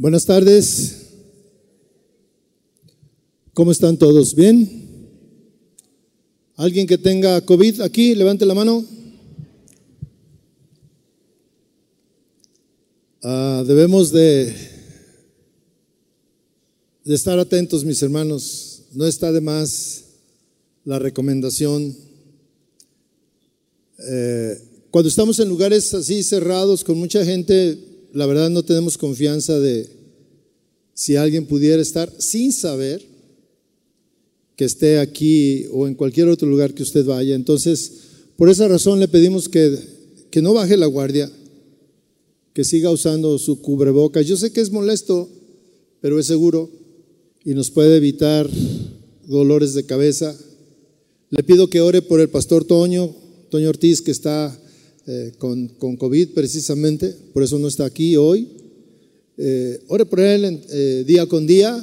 Buenas tardes. ¿Cómo están todos? ¿Bien? ¿Alguien que tenga COVID aquí? Levante la mano. Ah, debemos de, estar atentos, mis hermanos. No está de más la recomendación. Eh, cuando estamos en lugares así cerrados, con mucha gente, la verdad no tenemos confianza de si alguien pudiera estar sin saber que esté aquí o en cualquier otro lugar que usted vaya. Entonces, por esa razón le pedimos que, que no baje la guardia, que siga usando su cubrebocas. Yo sé que es molesto, pero es seguro y nos puede evitar dolores de cabeza. Le pido que ore por el pastor Toño, Toño Ortiz, que está eh, con, con, COVID precisamente, por eso no está aquí hoy. Eh, ore por él eh, día con día,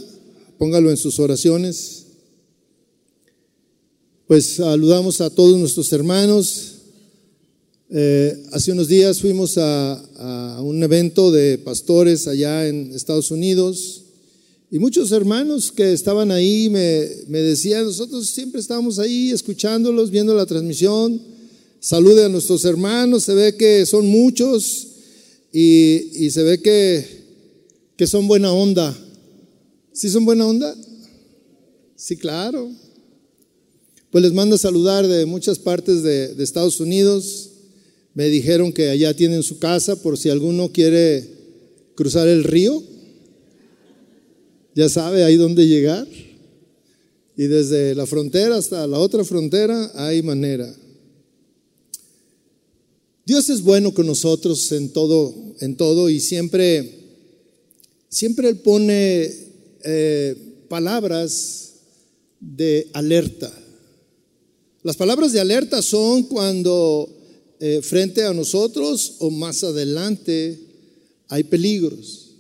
póngalo en sus oraciones. Pues saludamos a todos nuestros hermanos. hace unos días fuimos a, a, un evento de pastores allá en Estados Unidos y muchos hermanos que estaban ahí me, me decían, nosotros siempre estábamos ahí escuchándolos, viendo la transmisión Salude a nuestros hermanos, se ve que son muchos y, se ve que, que son buena onda. ¿Sí son buena onda? Sí, claro. Pues les mando a saludar de muchas partes de, de Estados Unidos. Me dijeron que allá tienen su casa por si alguno quiere cruzar el río. Ya sabe ahí dónde llegar. Y desde la frontera hasta la otra frontera hay manera. Dios es bueno con nosotros en todo, en todo y siempre, siempre Él pone eh, palabras de alerta. Las palabras de alerta son cuando eh, frente a nosotros o más adelante hay peligros.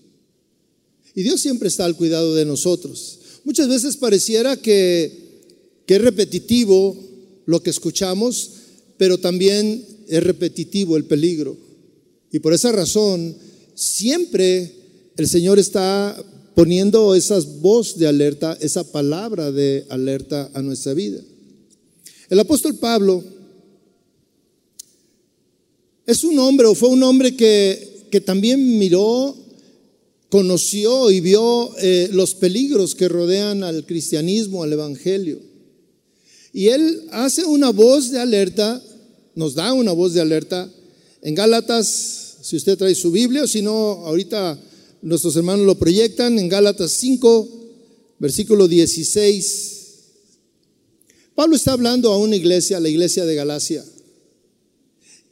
Y Dios siempre está al cuidado de nosotros. Muchas veces pareciera que, que es repetitivo lo que escuchamos, pero también es repetitivo el peligro. Y por esa razón, siempre el Señor está poniendo esas voz de alerta, esa palabra de alerta a nuestra vida. El apóstol Pablo es un hombre o fue un hombre que, que también miró, conoció y vio eh, los peligros que rodean al cristianismo, al evangelio. Y él hace una voz de alerta nos da una voz de alerta. En Gálatas, si usted trae su Biblia, o si no, ahorita nuestros hermanos lo proyectan, en Gálatas 5, versículo 16. Pablo está hablando a una iglesia, la iglesia de Galacia.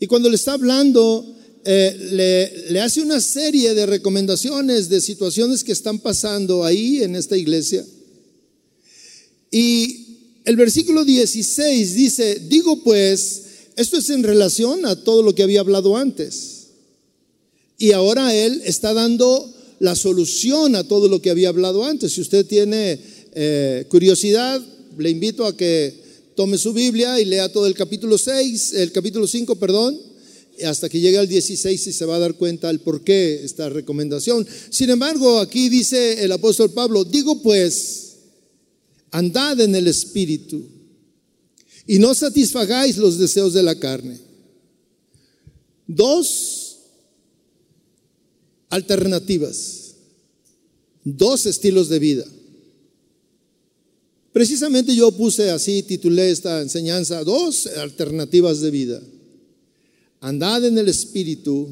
Y cuando le está hablando, eh, le, le hace una serie de recomendaciones de situaciones que están pasando ahí en esta iglesia. Y el versículo 16 dice, digo pues, esto es en relación a todo lo que había hablado antes. Y ahora él está dando la solución a todo lo que había hablado antes. Si usted tiene eh, curiosidad, le invito a que tome su Biblia y lea todo el capítulo 6, el capítulo 5, perdón, hasta que llegue al 16 y se va a dar cuenta el por qué esta recomendación. Sin embargo, aquí dice el apóstol Pablo, digo pues, andad en el Espíritu y no satisfagáis los deseos de la carne. Dos alternativas, dos estilos de vida. Precisamente yo puse así, titulé esta enseñanza, dos alternativas de vida. Andad en el Espíritu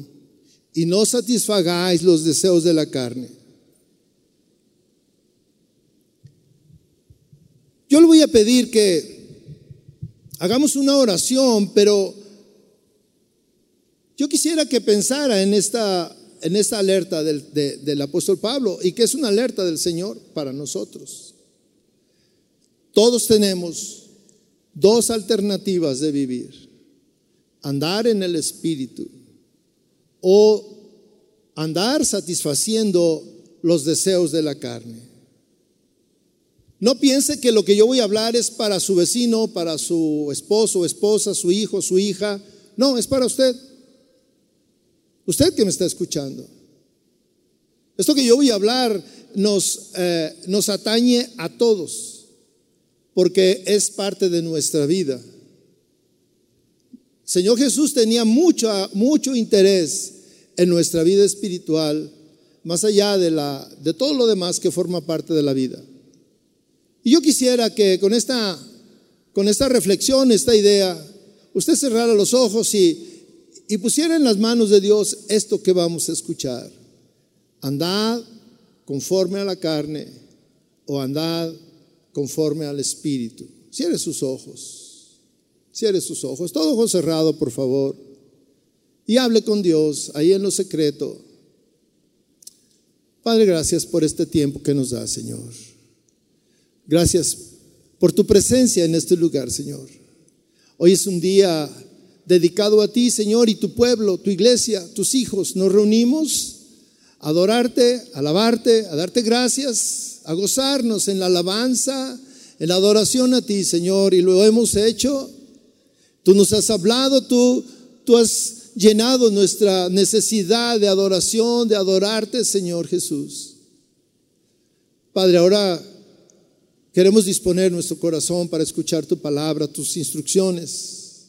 y no satisfagáis los deseos de la carne. Yo le voy a pedir que hagamos una oración, pero yo quisiera que pensara en esta, en esta alerta del, del apóstol Pablo y que es una alerta del Señor para nosotros. Todos tenemos dos alternativas de vivir. Andar en el Espíritu o andar satisfaciendo los deseos de la carne. No piense que lo que yo voy a hablar es para su vecino, para su esposo, esposa, su hijo, su hija. No, es para usted. Usted que me está escuchando. Esto que yo voy a hablar nos, eh, nos atañe a todos, porque es parte de nuestra vida. Señor Jesús tenía mucho, mucho interés en nuestra vida espiritual, más allá de, la, de todo lo demás que forma parte de la vida. Y yo quisiera que con esta, con esta reflexión, esta idea, usted cerrara los ojos y, y pusiera en las manos de Dios esto que vamos a escuchar. Andad conforme a la carne o andad conforme al Espíritu. Cierre sus ojos. Cierre sus ojos. Todo ojo cerrado, por favor. Y hable con Dios ahí en lo secreto. Padre, gracias por este tiempo que nos da, Señor. Gracias por tu presencia en este lugar, Señor. Hoy es un día dedicado a ti, Señor, y tu pueblo, tu iglesia, tus hijos. Nos reunimos a adorarte, a alabarte, a darte gracias, a gozarnos en la alabanza, en la adoración a ti, Señor, y lo hemos hecho. Tú nos has hablado, tú, tú has llenado nuestra necesidad de adoración, de adorarte, Señor Jesús. Padre, ahora Queremos disponer nuestro corazón para escuchar tu palabra, tus instrucciones,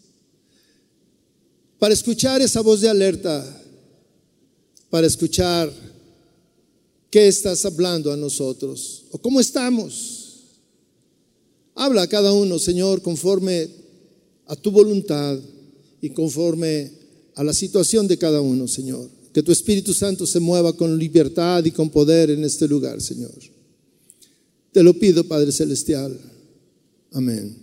para escuchar esa voz de alerta, para escuchar qué estás hablando a nosotros o cómo estamos. Habla a cada uno, Señor, conforme a tu voluntad y conforme a la situación de cada uno, Señor. Que tu Espíritu Santo se mueva con libertad y con poder en este lugar, Señor. Te lo pido, Padre Celestial. Amén.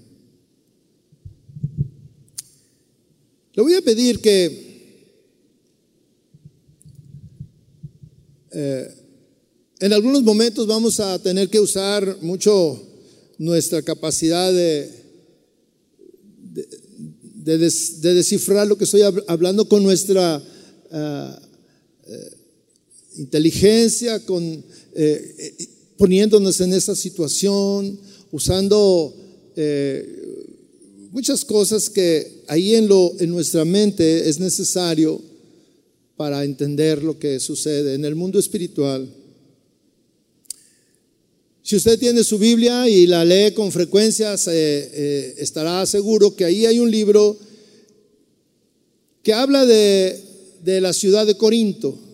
Le voy a pedir que eh, en algunos momentos vamos a tener que usar mucho nuestra capacidad de, de, descifrar lo que estoy hablando con nuestra ah, eh, inteligencia, con eh, poniéndonos en esa situación, usando eh, muchas cosas que ahí en, lo, en nuestra mente es necesario para entender lo que sucede en el mundo espiritual. Si usted tiene su Biblia y la lee con frecuencia, eh, estará seguro que ahí hay un libro que habla de la ciudad de Corinto.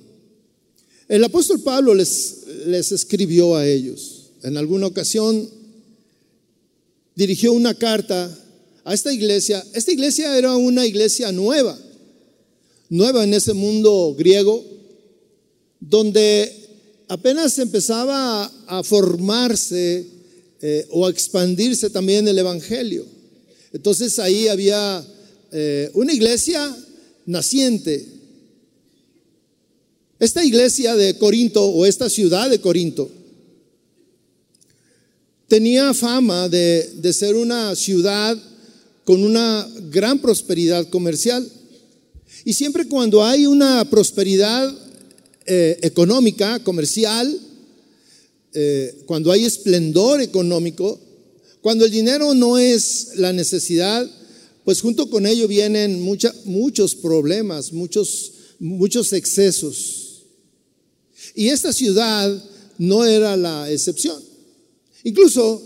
El apóstol Pablo les, les escribió a ellos. En alguna ocasión dirigió una carta a esta iglesia. Esta iglesia era una iglesia nueva, nueva en ese mundo griego, donde apenas empezaba a, formarse eh, o a expandirse también el Evangelio. Entonces ahí había eh, una iglesia naciente, esta iglesia de Corinto o esta ciudad de Corinto tenía fama de, ser una ciudad con una gran prosperidad comercial. Y siempre cuando hay una prosperidad eh, económica, comercial, eh, cuando hay esplendor económico, cuando el dinero no es la necesidad, pues junto con ello vienen muchos problemas, muchos, muchos excesos. Y esta ciudad no era la excepción. Incluso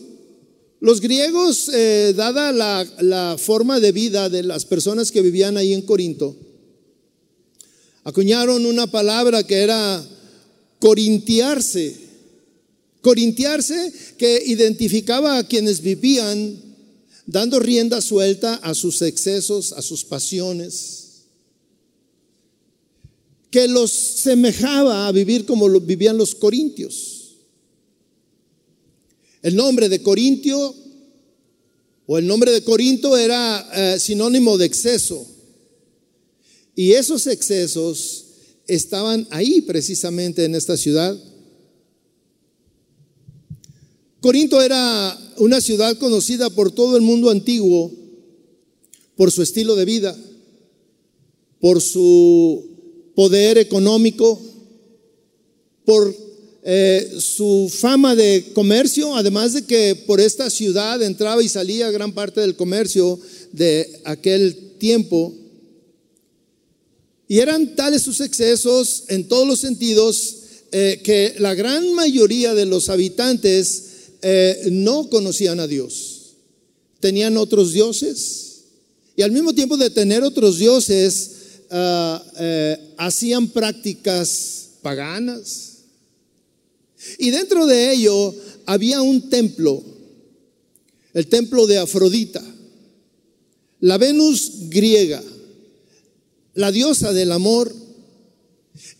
los griegos, eh, dada la, la forma de vida de las personas que vivían ahí en Corinto, acuñaron una palabra que era corintiarse. Corintiarse que identificaba a quienes vivían dando rienda suelta a sus excesos, a sus pasiones que los semejaba a vivir como vivían los corintios. El nombre de Corintio o el nombre de Corinto era eh, sinónimo de exceso. Y esos excesos estaban ahí precisamente en esta ciudad. Corinto era una ciudad conocida por todo el mundo antiguo por su estilo de vida, por su poder económico, por eh, su fama de comercio, además de que por esta ciudad entraba y salía gran parte del comercio de aquel tiempo. Y eran tales sus excesos en todos los sentidos eh, que la gran mayoría de los habitantes eh, no conocían a Dios. Tenían otros dioses. Y al mismo tiempo de tener otros dioses, ah, eh, hacían prácticas paganas. Y dentro de ello había un templo, el templo de Afrodita, la Venus griega, la diosa del amor.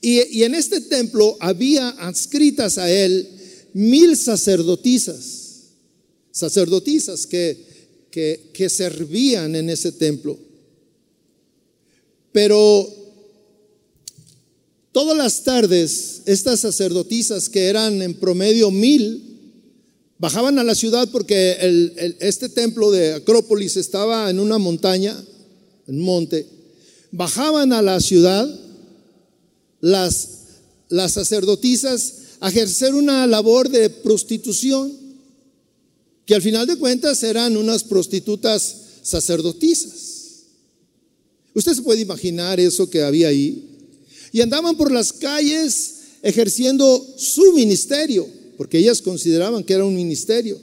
Y, en este templo había adscritas a él mil sacerdotisas, sacerdotisas que, que servían en ese templo. Pero todas las tardes, estas sacerdotisas, que eran en promedio mil, bajaban a la ciudad porque este templo de Acrópolis estaba en una montaña, en un monte. Bajaban a la ciudad las, las sacerdotisas a ejercer una labor de prostitución, que al final de cuentas eran unas prostitutas sacerdotisas. Usted se puede imaginar eso que había ahí. Y andaban por las calles ejerciendo su ministerio, porque ellas consideraban que era un ministerio.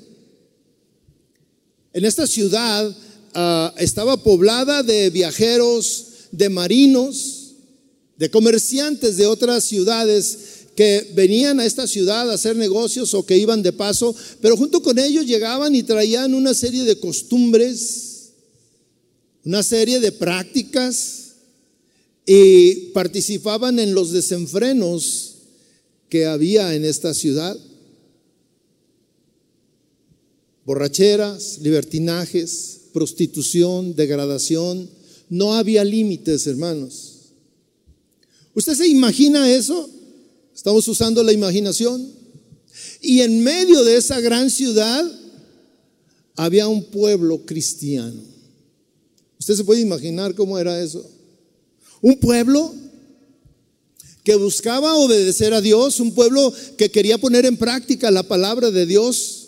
En esta ciudad ah, estaba poblada de viajeros, de marinos, de comerciantes de otras ciudades que venían a esta ciudad a hacer negocios o que iban de paso, pero junto con ellos llegaban y traían una serie de costumbres, una serie de prácticas y participaban en los desenfrenos que había en esta ciudad. Borracheras, libertinajes, prostitución, degradación. No había límites, hermanos. ¿Usted se imagina eso? Estamos usando la imaginación. Y en medio de esa gran ciudad había un pueblo cristiano. ¿Usted se puede imaginar cómo era eso? Un pueblo que buscaba obedecer a Dios, un pueblo que quería poner en práctica la palabra de Dios.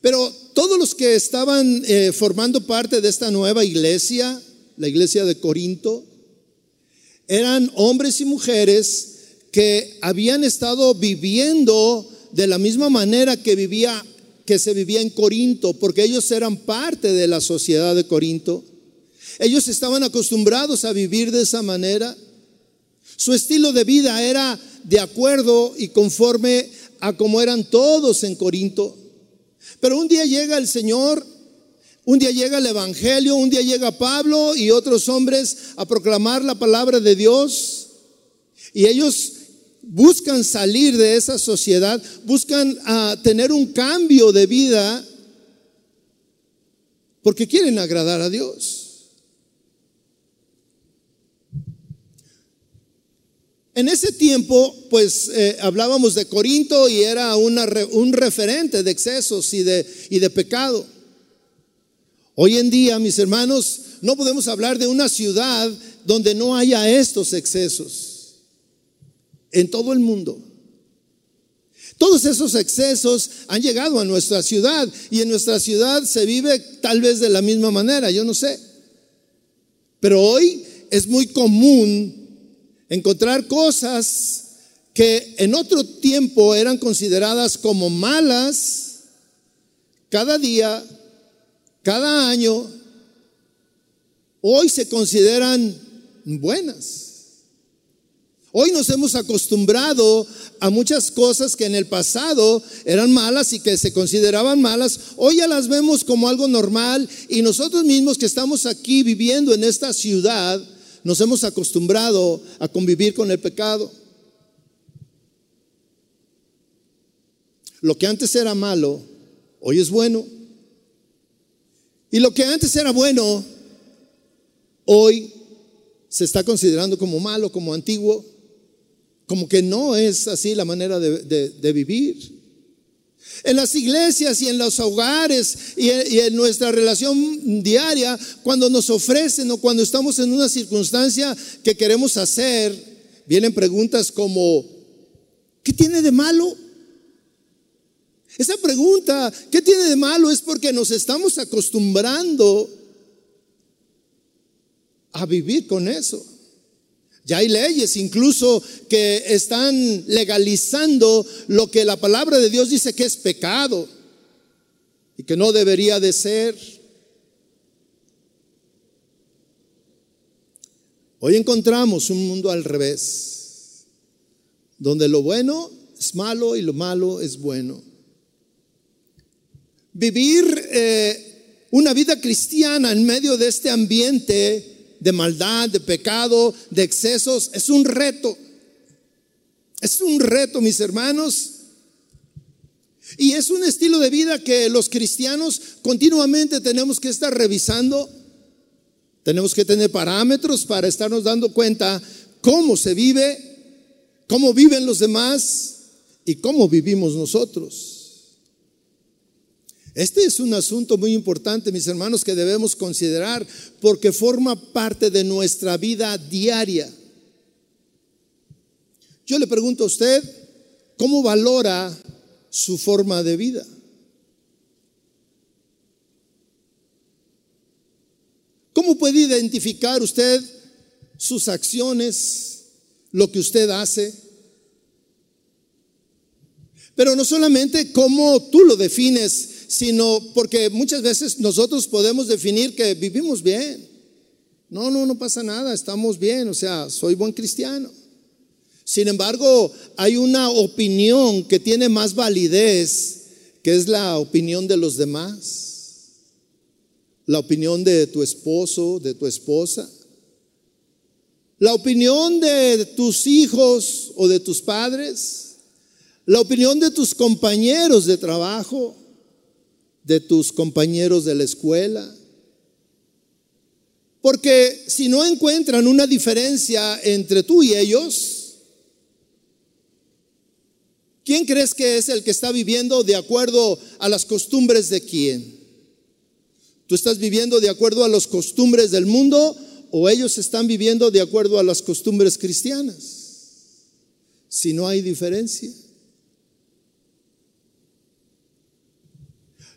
Pero todos los que estaban eh, formando parte de esta nueva iglesia, la iglesia de Corinto, eran hombres y mujeres que habían estado viviendo de la misma manera que vivía que se vivía en Corinto, porque ellos eran parte de la sociedad de Corinto. Ellos estaban acostumbrados a vivir de esa manera. Su estilo de vida era de acuerdo y conforme a como eran todos en Corinto. Pero un día llega el Señor, un día llega el Evangelio, un día llega Pablo y otros hombres a proclamar la palabra de Dios. Y ellos buscan salir de esa sociedad, buscan ah, tener un cambio de vida porque quieren agradar a Dios. En ese tiempo, pues eh, hablábamos de Corinto y era un referente de excesos y de, y de pecado. Hoy en día, mis hermanos, no podemos hablar de una ciudad donde no haya estos excesos en todo el mundo. Todos esos excesos han llegado a nuestra ciudad y en nuestra ciudad se vive tal vez de la misma manera, yo no sé. Pero hoy es muy común encontrar cosas que en otro tiempo eran consideradas como malas, cada día, cada año, hoy se consideran buenas. Hoy nos hemos acostumbrado a muchas cosas que en el pasado eran malas y que se consideraban malas. Hoy ya las vemos como algo normal y nosotros mismos que estamos aquí viviendo en esta ciudad, nos hemos acostumbrado a convivir con el pecado. Lo que antes era malo, hoy es bueno. Y lo que antes era bueno, hoy se está considerando como malo, como antiguo. Como que no es así la manera de, vivir. En las iglesias y en los hogares y en, nuestra relación diaria, cuando nos ofrecen o cuando estamos en una circunstancia que queremos hacer, vienen preguntas como, ¿qué tiene de malo? Esa pregunta, ¿qué tiene de malo? Es porque nos estamos acostumbrando a vivir con eso. Ya hay leyes incluso que están legalizando lo que la palabra de Dios dice que es pecado y que no debería de ser. Hoy encontramos un mundo al revés, donde lo bueno es malo y lo malo es bueno. Vivir eh, una vida cristiana en medio de este ambiente de maldad, de pecado, de excesos, es un reto. Es un reto, mis hermanos. Y es un estilo de vida que los cristianos continuamente tenemos que estar revisando. Tenemos que tener parámetros para estarnos dando cuenta cómo se vive, cómo viven los demás y cómo vivimos nosotros. Este es un asunto muy importante, mis hermanos, que debemos considerar porque forma parte de nuestra vida diaria. Yo le pregunto a usted, ¿cómo valora su forma de vida? ¿Cómo puede identificar usted sus acciones, lo que usted hace? Pero no solamente cómo tú lo defines, sino porque muchas veces nosotros podemos definir que vivimos bien. No, no, no pasa nada, estamos bien, o sea, soy buen cristiano. Sin embargo, hay una opinión que tiene más validez, que es la opinión de los demás. La opinión de tu esposo, de tu esposa. La opinión de tus hijos o de tus padres. La opinión de tus compañeros de trabajo de tus compañeros de la escuela. Porque si no encuentran una diferencia entre tú y ellos, ¿quién crees que es el que está viviendo de acuerdo a las costumbres de quién? ¿Tú estás viviendo de acuerdo a las costumbres del mundo o ellos están viviendo de acuerdo a las costumbres cristianas? Si no hay diferencia.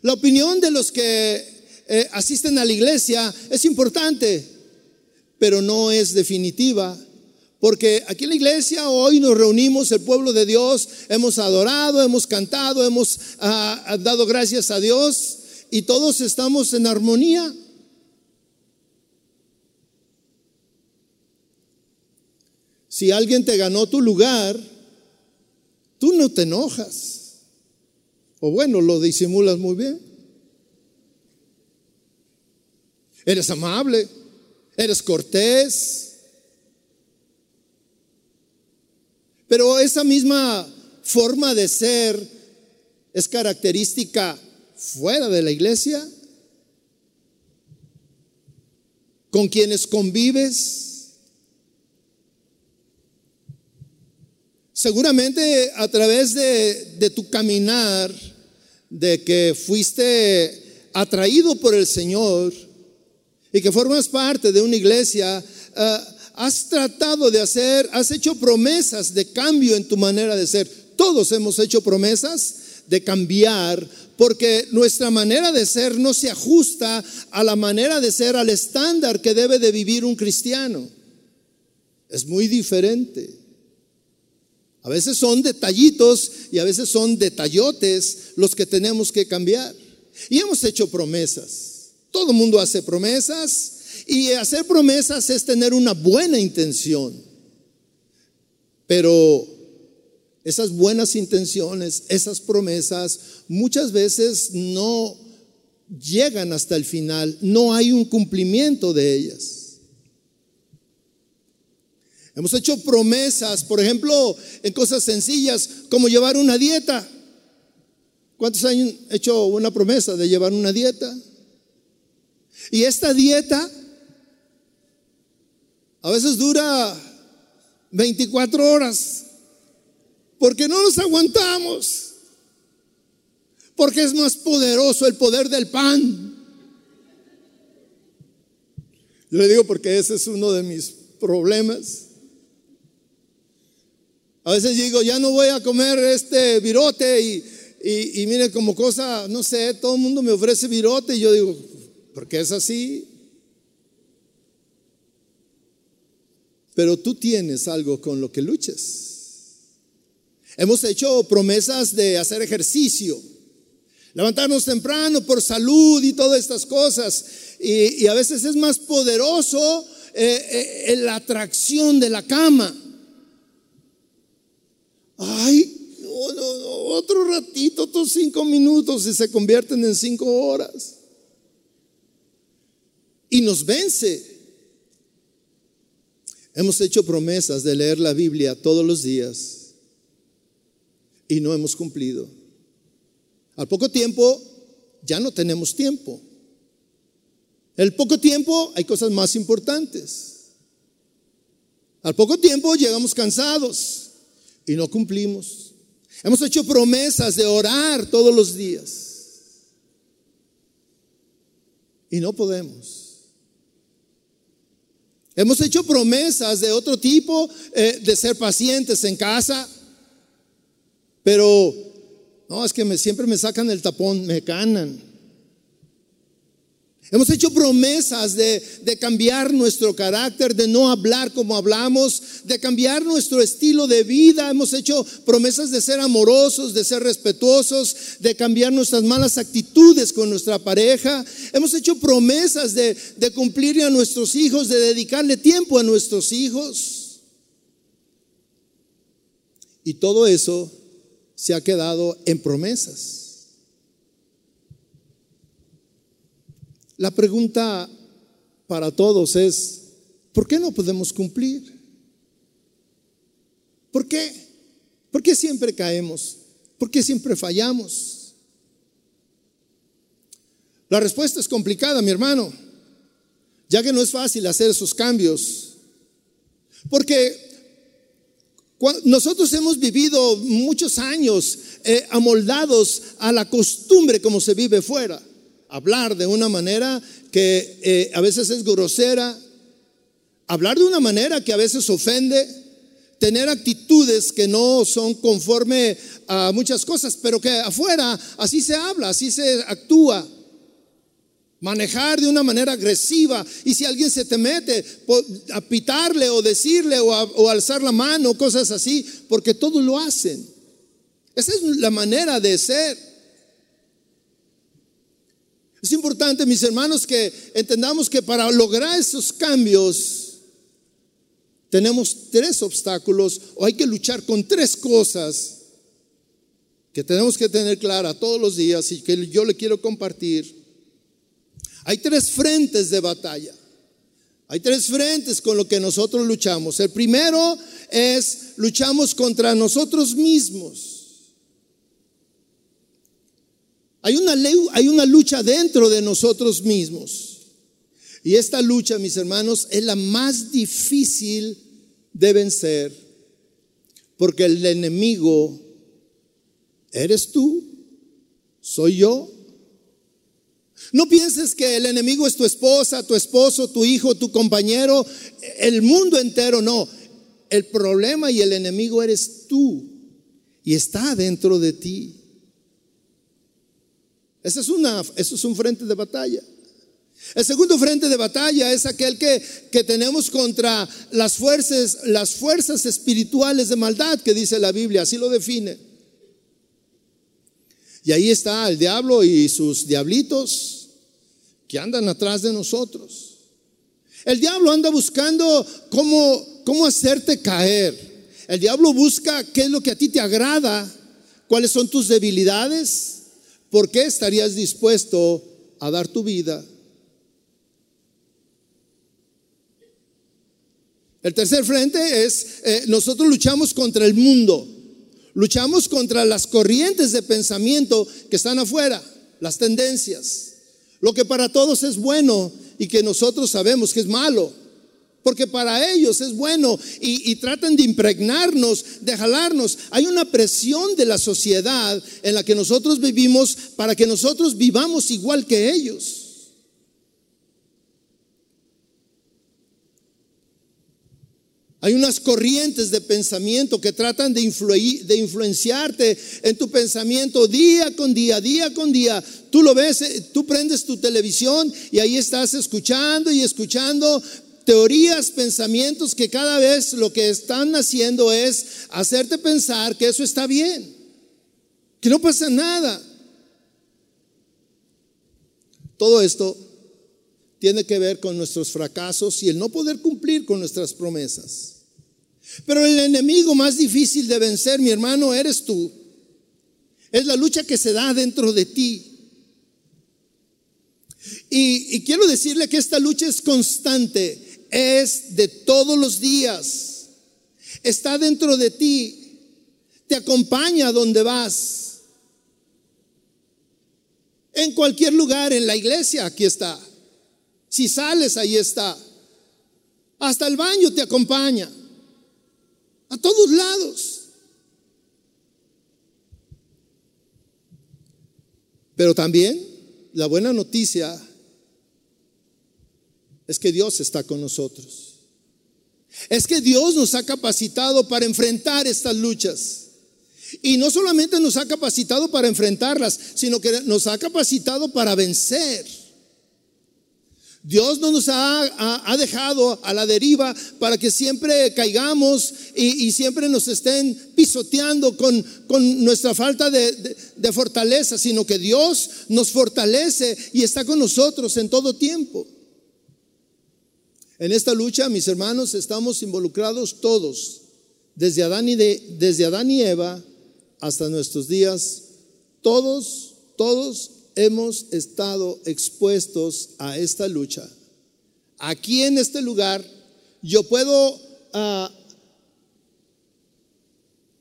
La opinión de los que eh, asisten a la iglesia es importante, pero no es definitiva. Porque aquí en la iglesia hoy nos reunimos, el pueblo de Dios, hemos adorado, hemos cantado, hemos ah, dado gracias a Dios y todos estamos en armonía. Si alguien te ganó tu lugar, tú no te enojas. O bueno, lo disimulas muy bien. Eres amable, eres cortés. Pero esa misma forma de ser es característica fuera de la iglesia, con quienes convives. Seguramente a través de, de tu caminar, de que fuiste atraído por el Señor y que formas parte de una iglesia, ah, has tratado de hacer, has hecho promesas de cambio en tu manera de ser. Todos hemos hecho promesas de cambiar porque nuestra manera de ser no se ajusta a la manera de ser, al estándar que debe de vivir un cristiano. Es muy diferente. A veces son detallitos y a veces son detallotes los que tenemos que cambiar. Y hemos hecho promesas. Todo el mundo hace promesas y hacer promesas es tener una buena intención. Pero esas buenas intenciones, esas promesas, muchas veces no llegan hasta el final, no hay un cumplimiento de ellas. Hemos hecho promesas, por ejemplo, en cosas sencillas como llevar una dieta. ¿Cuántos han hecho una promesa de llevar una dieta? Y esta dieta a veces dura 24 horas porque no nos aguantamos. Porque es más poderoso el poder del pan. Yo le digo porque ese es uno de mis problemas. A veces digo, ya no voy a comer este virote y, y, mire como cosa, no sé, todo el mundo me ofrece virote y yo digo, ¿por qué es así? pero tú tienes algo con lo que luches. Hemos hecho promesas de hacer ejercicio, levantarnos temprano por salud y todas estas cosas. Y, a veces es más poderoso eh, eh, la atracción de la cama. Ay, otro ratito, otros cinco minutos y se convierten en cinco horas. Y nos vence. Hemos hecho promesas de leer la Biblia todos los días y no hemos cumplido. Al poco tiempo ya no tenemos tiempo. El poco tiempo hay cosas más importantes. Al poco tiempo llegamos cansados y no cumplimos. Hemos hecho promesas de orar todos los días y no podemos. Hemos hecho promesas de otro tipo, eh, de ser pacientes en casa, pero no, es que siempre me sacan el tapón, me ganan. Hemos hecho promesas de, cambiar nuestro carácter, de no hablar como hablamos, de cambiar nuestro estilo de vida. Hemos hecho promesas de ser amorosos, de ser respetuosos, de cambiar nuestras malas actitudes con nuestra pareja. Hemos hecho promesas de, de cumplir a nuestros hijos, de dedicarle tiempo a nuestros hijos. Y todo eso se ha quedado en promesas. La pregunta para todos es, ¿por qué no podemos cumplir? ¿Por qué? ¿Por qué siempre caemos? ¿Por qué siempre fallamos? La respuesta es complicada, mi hermano, ya que no es fácil hacer esos cambios. Porque nosotros hemos vivido muchos años eh, amoldados a la costumbre como se vive fuera hablar de una manera que eh, a veces es grosera, hablar de una manera que a veces ofende, tener actitudes que no son conforme a muchas cosas, pero que afuera así se habla, así se actúa. Manejar de una manera agresiva y si alguien se te mete, a pitarle o decirle o, o alzar la mano, cosas así, porque todos lo hacen. Esa es la manera de ser. Es importante, mis hermanos, que entendamos que para lograr esos cambios tenemos tres obstáculos o hay que luchar con tres cosas que tenemos que tener clara todos los días y que yo le quiero compartir. Hay tres frentes de batalla. Hay tres frentes con lo que nosotros luchamos. El primero es luchamos contra nosotros mismos. Hay una, hay una lucha dentro de nosotros mismos. Y esta lucha, mis hermanos, es la más difícil de vencer. Porque el enemigo eres tú, soy yo. No pienses que el enemigo es tu esposa, tu esposo, tu hijo, tu compañero, el mundo entero, no. El problema y el enemigo eres tú y está dentro de ti. Ese es, una, eso es un frente de batalla. El segundo frente de batalla es aquel que, que, tenemos contra las fuerzas, las fuerzas espirituales de maldad que dice la Biblia, así lo define. Y ahí está el diablo y sus diablitos que andan atrás de nosotros. El diablo anda buscando cómo, cómo hacerte caer. El diablo busca qué es lo que a ti te agrada, cuáles son tus debilidades ¿por qué estarías dispuesto a dar tu vida? El tercer frente es, eh, nosotros luchamos contra el mundo, luchamos contra las corrientes de pensamiento que están afuera, las tendencias, lo que para todos es bueno y que nosotros sabemos que es malo porque para ellos es bueno y, tratan de impregnarnos, de jalarnos. Hay una presión de la sociedad en la que nosotros vivimos para que nosotros vivamos igual que ellos. Hay unas corrientes de pensamiento que tratan de, de, influenciarte en tu pensamiento día con día, día con día. Tú lo ves, eh, tú prendes tu televisión y ahí estás escuchando y escuchando teorías, pensamientos que cada vez lo que están haciendo es hacerte pensar que eso está bien, que no pasa nada. Todo esto tiene que ver con nuestros fracasos y el no poder cumplir con nuestras promesas. Pero el enemigo más difícil de vencer, mi hermano, eres tú. Es la lucha que se da dentro de ti. Y, quiero decirle que esta lucha es constante es de todos los días. Está dentro de ti. Te acompaña donde vas. En cualquier lugar, en la iglesia, aquí está. Si sales, ahí está. Hasta el baño te acompaña. A todos lados. Pero también la buena noticia es que Dios está con nosotros. Es que Dios nos ha capacitado para enfrentar estas luchas. Y no solamente nos ha capacitado para enfrentarlas, sino que nos ha capacitado para vencer. Dios no nos ha, dejado a la deriva para que siempre caigamos y, siempre nos estén pisoteando con, nuestra falta de, de fortaleza, sino que Dios nos fortalece y está con nosotros en todo tiempo. En esta lucha, mis hermanos, estamos involucrados todos, desde Adán y, desde Adán y Eva hasta nuestros días, todos, todos hemos estado expuestos a esta lucha. Aquí en este lugar, yo puedo ah,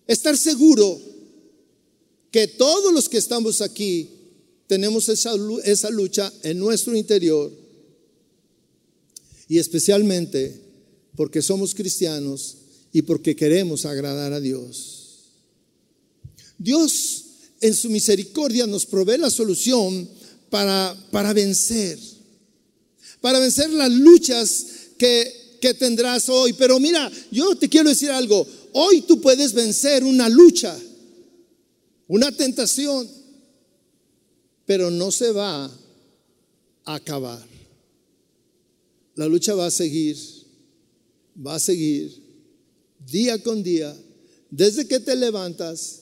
estar seguro que todos los que estamos aquí tenemos esa, esa lucha en nuestro interior y especialmente porque somos cristianos y porque queremos agradar a Dios. Dios en su misericordia nos provee la solución para, para vencer, para vencer las luchas que, que tendrás hoy. Pero mira, yo te quiero decir algo, hoy tú puedes vencer una lucha, una tentación, pero no se va a acabar. La lucha va a seguir, va a seguir día con día, desde que te levantas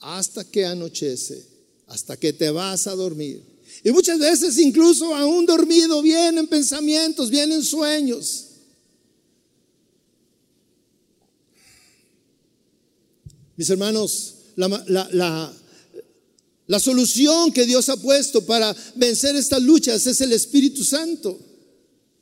hasta que anochece, hasta que te vas a dormir. Y muchas veces incluso aún dormido vienen pensamientos, vienen sueños. Mis hermanos, la, la, solución que Dios ha puesto para vencer estas luchas es el Espíritu Santo.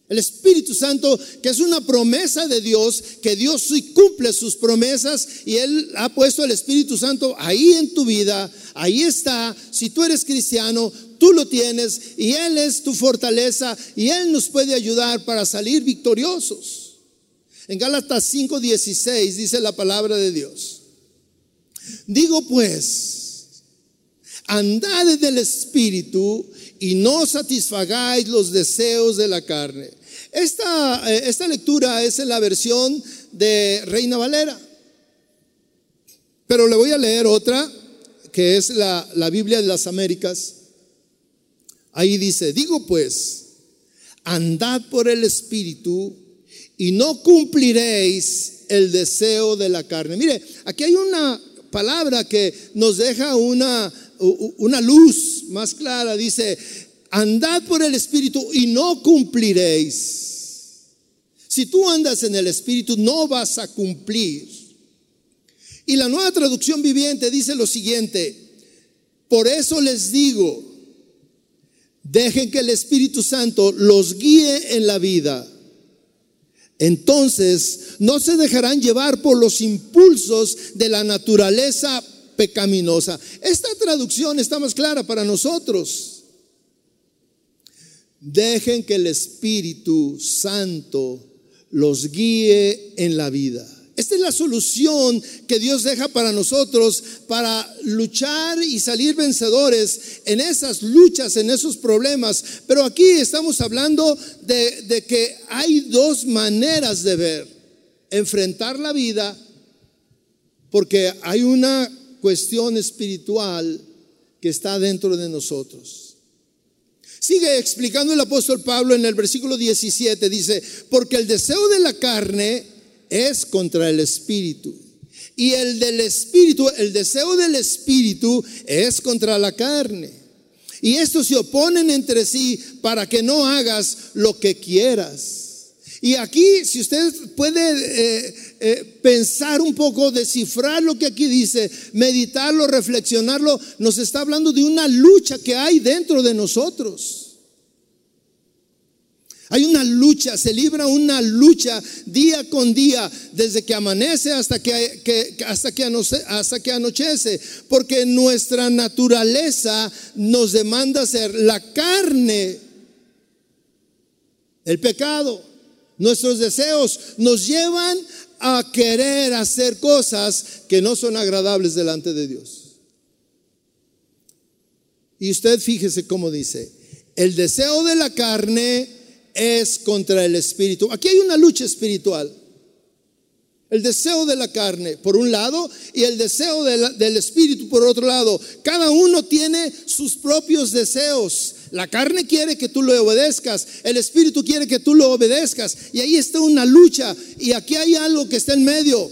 El Espíritu Santo, que es una promesa de Dios, que Dios sí cumple sus promesas y Él ha puesto el Espíritu Santo ahí en tu vida, ahí está. Si tú eres cristiano, tú lo tienes y Él es tu fortaleza y Él nos puede ayudar para salir victoriosos. En Gálatas 5:16 dice la palabra de Dios. Digo pues, andad en el Espíritu y no satisfagáis los deseos de la carne. Esta, eh, esta lectura es en la versión de Reina Valera. Pero le voy a leer otra, que es la, la Biblia de las Américas. Ahí dice, digo pues, andad por el Espíritu y no cumpliréis el deseo de la carne. Mire, aquí hay una palabra que nos deja una, una luz más clara. Dice, andad por el Espíritu y no cumpliréis. Si tú andas en el Espíritu, no vas a cumplir. Y la nueva traducción viviente dice lo siguiente, por eso les digo, dejen que el Espíritu Santo los guíe en la vida. Entonces no se dejarán llevar por los impulsos de la naturaleza pecaminosa. Esta traducción está más clara para nosotros. Dejen que el Espíritu Santo los guíe en la vida. Esta es la solución que Dios deja para nosotros para luchar y salir vencedores en esas luchas, en esos problemas. Pero aquí estamos hablando de, de que hay dos maneras de ver. Enfrentar la vida, porque hay una cuestión espiritual que está dentro de nosotros. Sigue explicando el apóstol Pablo en el versículo 17, dice, porque el deseo de la carne es contra el espíritu. Y el del espíritu, el deseo del espíritu es contra la carne. Y estos se oponen entre sí para que no hagas lo que quieras. Y aquí, si usted puede eh, eh, pensar un poco, descifrar lo que aquí dice, meditarlo, reflexionarlo, nos está hablando de una lucha que hay dentro de nosotros. Hay una lucha, se libra una lucha día con día, desde que amanece hasta que, hasta que, hasta que anochece, porque nuestra naturaleza nos demanda ser la carne, el pecado Nuestros deseos nos llevan a querer hacer cosas que no son agradables delante de Dios. Y usted fíjese cómo dice, el deseo de la carne es contra el espíritu. Aquí hay una lucha espiritual. El deseo de la carne por un lado y el deseo del espíritu por otro lado. Cada uno tiene sus propios deseos. La carne quiere que tú lo obedezcas, el espíritu quiere que tú lo obedezcas. Y ahí está una lucha. Y aquí hay algo que está en medio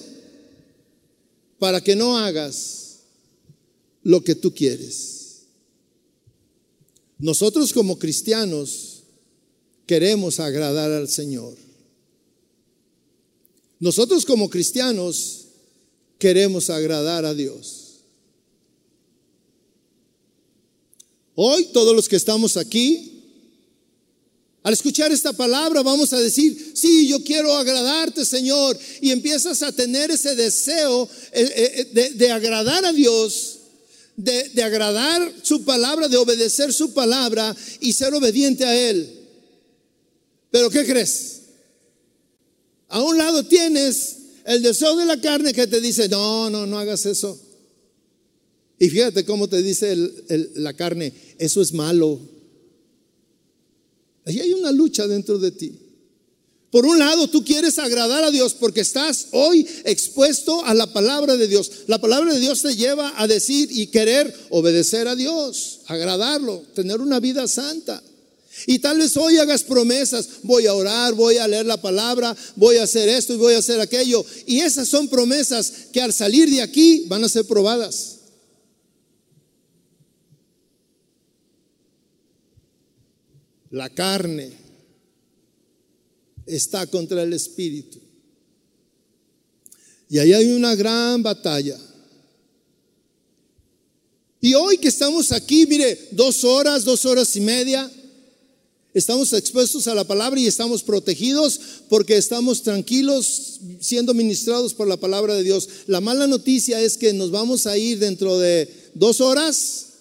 para que no hagas lo que tú quieres. Nosotros como cristianos queremos agradar al Señor. Nosotros como cristianos queremos agradar a Dios. Hoy todos los que estamos aquí, al escuchar esta palabra vamos a decir, sí, yo quiero agradarte, Señor. Y empiezas a tener ese deseo eh, eh, de, de agradar a Dios, de, de agradar su palabra, de obedecer su palabra y ser obediente a Él. Pero ¿qué crees? A un lado tienes el deseo de la carne que te dice, no, no, no hagas eso. Y fíjate cómo te dice la carne, eso es malo. Ahí hay una lucha dentro de ti. Por un lado, tú quieres agradar a Dios porque estás hoy expuesto a la palabra de Dios. La palabra de Dios te lleva a decir y querer obedecer a Dios, agradarlo, tener una vida santa. Y tal vez hoy hagas promesas, voy a orar, voy a leer la palabra, voy a hacer esto y voy a hacer aquello. Y esas son promesas que al salir de aquí van a ser probadas. La carne está contra el espíritu. Y ahí hay una gran batalla. Y hoy que estamos aquí, mire, dos horas, dos horas y media, estamos expuestos a la palabra y estamos protegidos porque estamos tranquilos siendo ministrados por la palabra de Dios. La mala noticia es que nos vamos a ir dentro de dos horas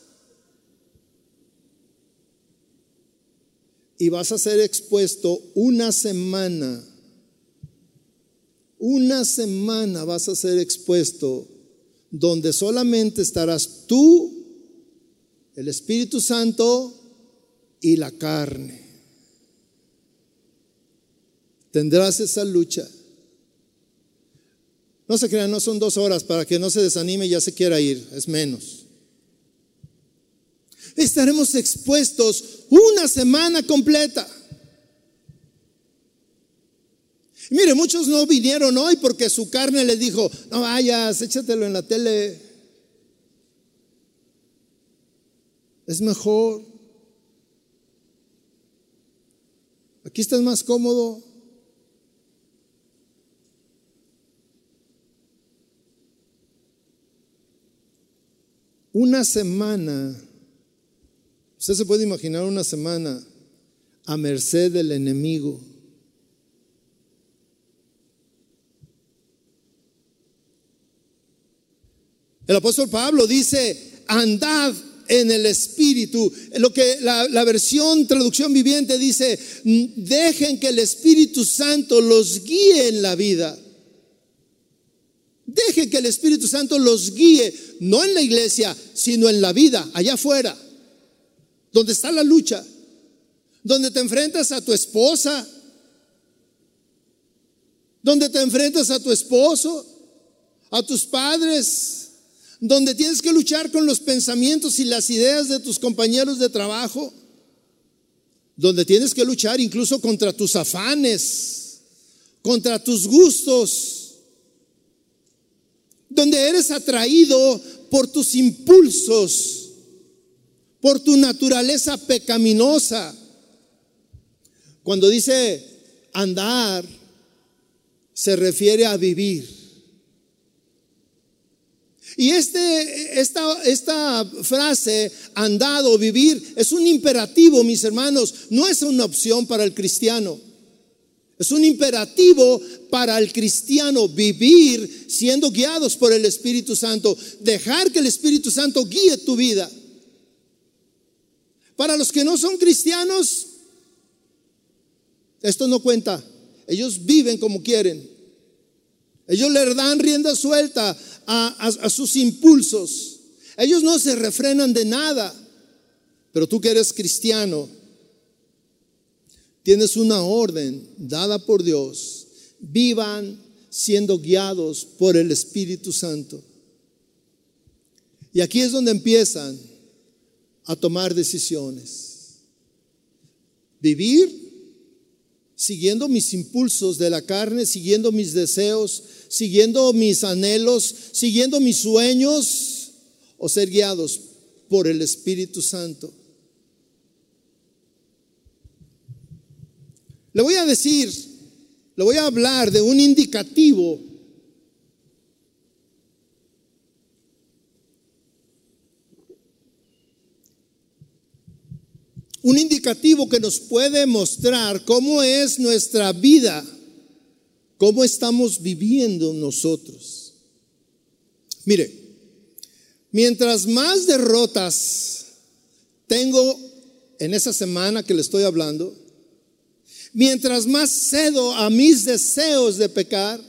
y vas a ser expuesto una semana. Una semana vas a ser expuesto donde solamente estarás tú, el Espíritu Santo y la carne. Tendrás esa lucha. No se crean, no son dos horas para que no se desanime y ya se quiera ir, es menos estaremos expuestos una semana completa. Mire, muchos no vinieron hoy porque su carne les dijo, no vayas, échatelo en la tele. Es mejor. Aquí estás más cómodo. Una semana Usted se puede imaginar una semana a merced del enemigo. El apóstol Pablo dice, andad en el Espíritu. Lo que la, versión traducción viviente dice, dejen que el Espíritu Santo los guíe en la vida. Dejen que el Espíritu Santo los guíe, no en la iglesia, sino en la vida, allá afuera donde está la lucha, donde te enfrentas a tu esposa, donde te enfrentas a tu esposo, a tus padres, donde tienes que luchar con los pensamientos y las ideas de tus compañeros de trabajo, donde tienes que luchar incluso contra tus afanes, contra tus gustos, donde eres atraído por tus impulsos, por tu naturaleza pecaminosa. Cuando dice andar, se refiere a vivir. Y este, esta, esta frase, andado, vivir, es un imperativo, mis hermanos, no es una opción para el cristiano. Es un imperativo para el cristiano vivir siendo guiados por el Espíritu Santo, dejar que el Espíritu Santo guíe tu vida. Para los que no son cristianos, esto no cuenta. Ellos viven como quieren. Ellos le dan rienda suelta a, sus impulsos. Ellos no se refrenan de nada. Pero tú que eres cristiano, tienes una orden dada por Dios. Vivan siendo guiados por el Espíritu Santo. Y aquí es donde empiezan a tomar decisiones. Vivir siguiendo mis impulsos de la carne, siguiendo mis deseos, siguiendo mis anhelos, siguiendo mis sueños, o ser guiados por el Espíritu Santo. Le voy a decir, le voy a hablar de un indicativo un indicativo que nos puede mostrar cómo es nuestra vida, cómo estamos viviendo nosotros. Mire, mientras más derrotas tengo en esa semana que le estoy hablando, mientras más cedo a mis deseos de pecar,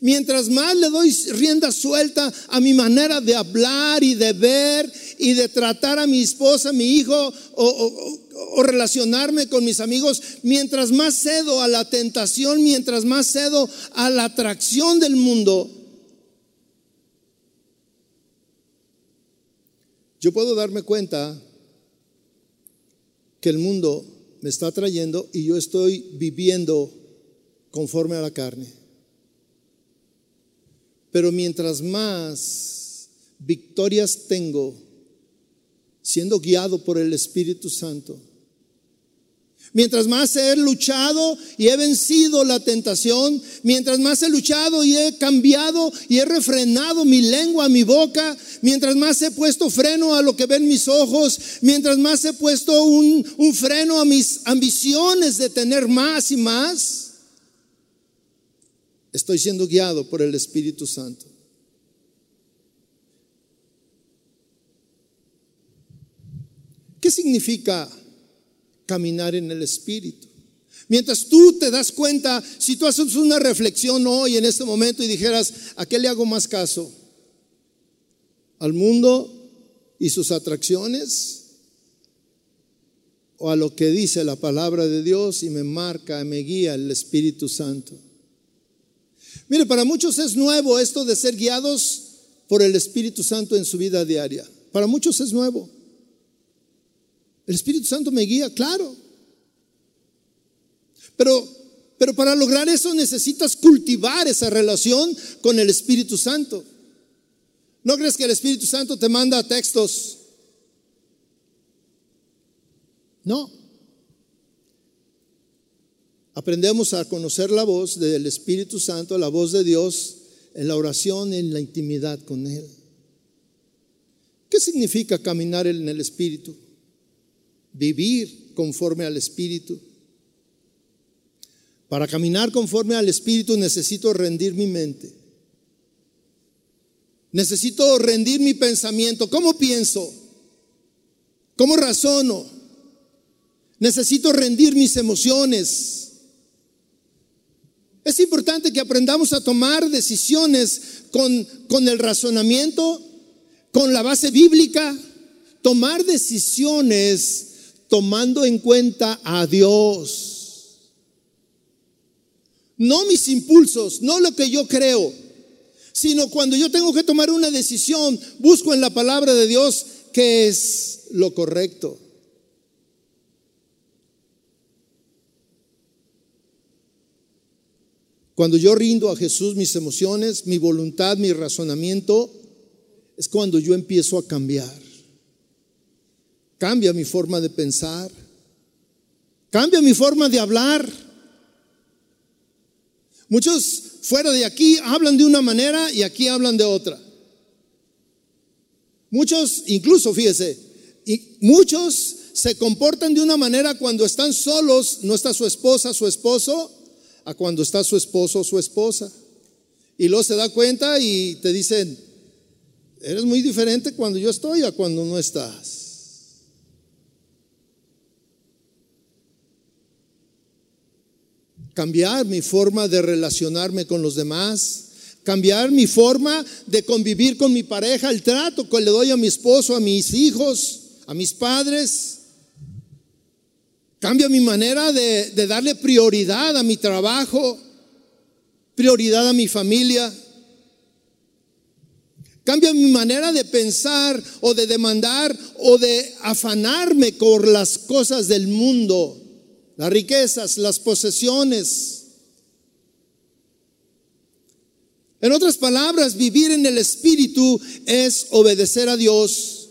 mientras más le doy rienda suelta a mi manera de hablar y de ver y de tratar a mi esposa, mi hijo o, relacionarme con mis amigos, mientras más cedo a la tentación, mientras más cedo a la atracción del mundo, yo puedo darme cuenta que el mundo me está trayendo y yo estoy viviendo conforme a la carne. Pero mientras más victorias tengo, siendo guiado por el Espíritu Santo. Mientras más he luchado y he vencido la tentación, mientras más he luchado y he cambiado y he refrenado mi lengua, mi boca, mientras más he puesto freno a lo que ven mis ojos, mientras más he puesto un, un freno a mis ambiciones de tener más y más, estoy siendo guiado por el Espíritu Santo. ¿Qué significa caminar en el Espíritu? Mientras tú te das cuenta, si tú haces una reflexión hoy en este momento y dijeras, ¿a qué le hago más caso? ¿Al mundo y sus atracciones? ¿O a lo que dice la palabra de Dios y me marca, me guía el Espíritu Santo? Mire, para muchos es nuevo esto de ser guiados por el Espíritu Santo en su vida diaria. Para muchos es nuevo. El Espíritu Santo me guía, claro. Pero, pero para lograr eso necesitas cultivar esa relación con el Espíritu Santo. ¿No crees que el Espíritu Santo te manda textos? No. Aprendemos a conocer la voz del Espíritu Santo, la voz de Dios en la oración, en la intimidad con Él. ¿Qué significa caminar en el Espíritu? Vivir conforme al Espíritu. Para caminar conforme al Espíritu necesito rendir mi mente. Necesito rendir mi pensamiento. ¿Cómo pienso? ¿Cómo razono? Necesito rendir mis emociones. Es importante que aprendamos a tomar decisiones con, con el razonamiento, con la base bíblica, tomar decisiones tomando en cuenta a Dios. No mis impulsos, no lo que yo creo, sino cuando yo tengo que tomar una decisión, busco en la palabra de Dios qué es lo correcto. Cuando yo rindo a Jesús mis emociones, mi voluntad, mi razonamiento, es cuando yo empiezo a cambiar. Cambia mi forma de pensar, cambia mi forma de hablar. Muchos fuera de aquí hablan de una manera y aquí hablan de otra. Muchos, incluso fíjese, y muchos se comportan de una manera cuando están solos, no está su esposa, su esposo, a cuando está su esposo o su esposa. Y luego se da cuenta y te dicen, eres muy diferente cuando yo estoy a cuando no estás. Cambiar mi forma de relacionarme con los demás, cambiar mi forma de convivir con mi pareja, el trato que le doy a mi esposo, a mis hijos, a mis padres. Cambia mi manera de, darle prioridad a mi trabajo, prioridad a mi familia. Cambia mi manera de pensar o de demandar o de afanarme por las cosas del mundo, las riquezas, las posesiones. En otras palabras, vivir en el Espíritu es obedecer a Dios.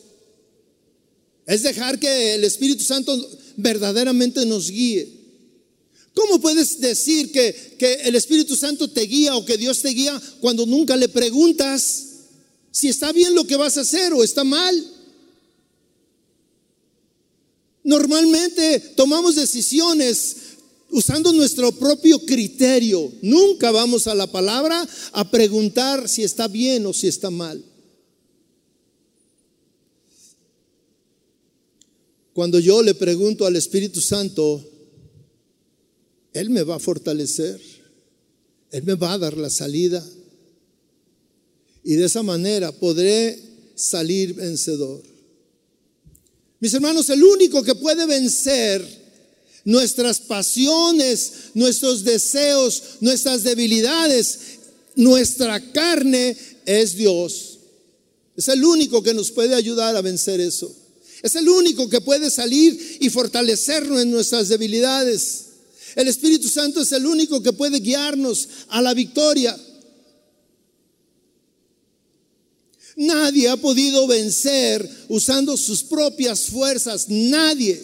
Es dejar que el Espíritu Santo verdaderamente nos guíe. ¿Cómo puedes decir que, que el Espíritu Santo te guía o que Dios te guía cuando nunca le preguntas si está bien lo que vas a hacer o está mal? Normalmente tomamos decisiones usando nuestro propio criterio. Nunca vamos a la palabra a preguntar si está bien o si está mal. Cuando yo le pregunto al Espíritu Santo, Él me va a fortalecer, Él me va a dar la salida. Y de esa manera podré salir vencedor. Mis hermanos, el único que puede vencer nuestras pasiones, nuestros deseos, nuestras debilidades, nuestra carne es Dios. Es el único que nos puede ayudar a vencer eso. Es el único que puede salir y fortalecernos en nuestras debilidades. El Espíritu Santo es el único que puede guiarnos a la victoria. Nadie ha podido vencer usando sus propias fuerzas. Nadie.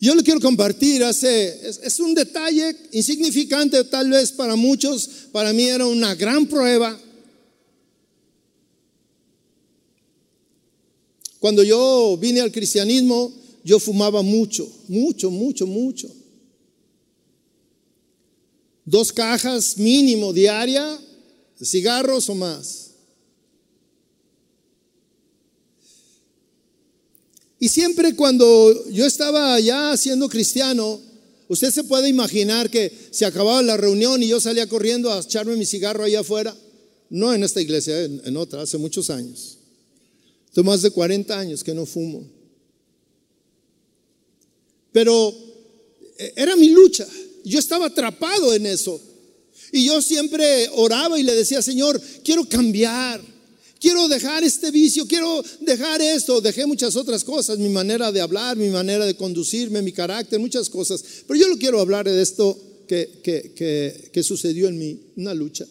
Yo le quiero compartir, hace, es, es, un detalle insignificante tal vez para muchos, para mí era una gran prueba. Cuando yo vine al cristianismo, yo fumaba mucho, mucho, mucho, mucho. Dos cajas mínimo diaria de cigarros o más. Y siempre cuando yo estaba allá siendo cristiano, usted se puede imaginar que se acababa la reunión y yo salía corriendo a echarme mi cigarro allá afuera. No en esta iglesia, en otra, hace muchos años. Estoy más de 40 años que no fumo. Pero eh, era mi lucha. Yo estaba atrapado en eso. Y yo siempre oraba y le decía, Señor, quiero cambiar. Quiero dejar este vicio, quiero dejar esto. Dejé muchas otras cosas, mi manera de hablar, mi manera de conducirme, mi carácter, muchas cosas. Pero yo no quiero hablar de esto que, que, que sucedió en mí, una lucha.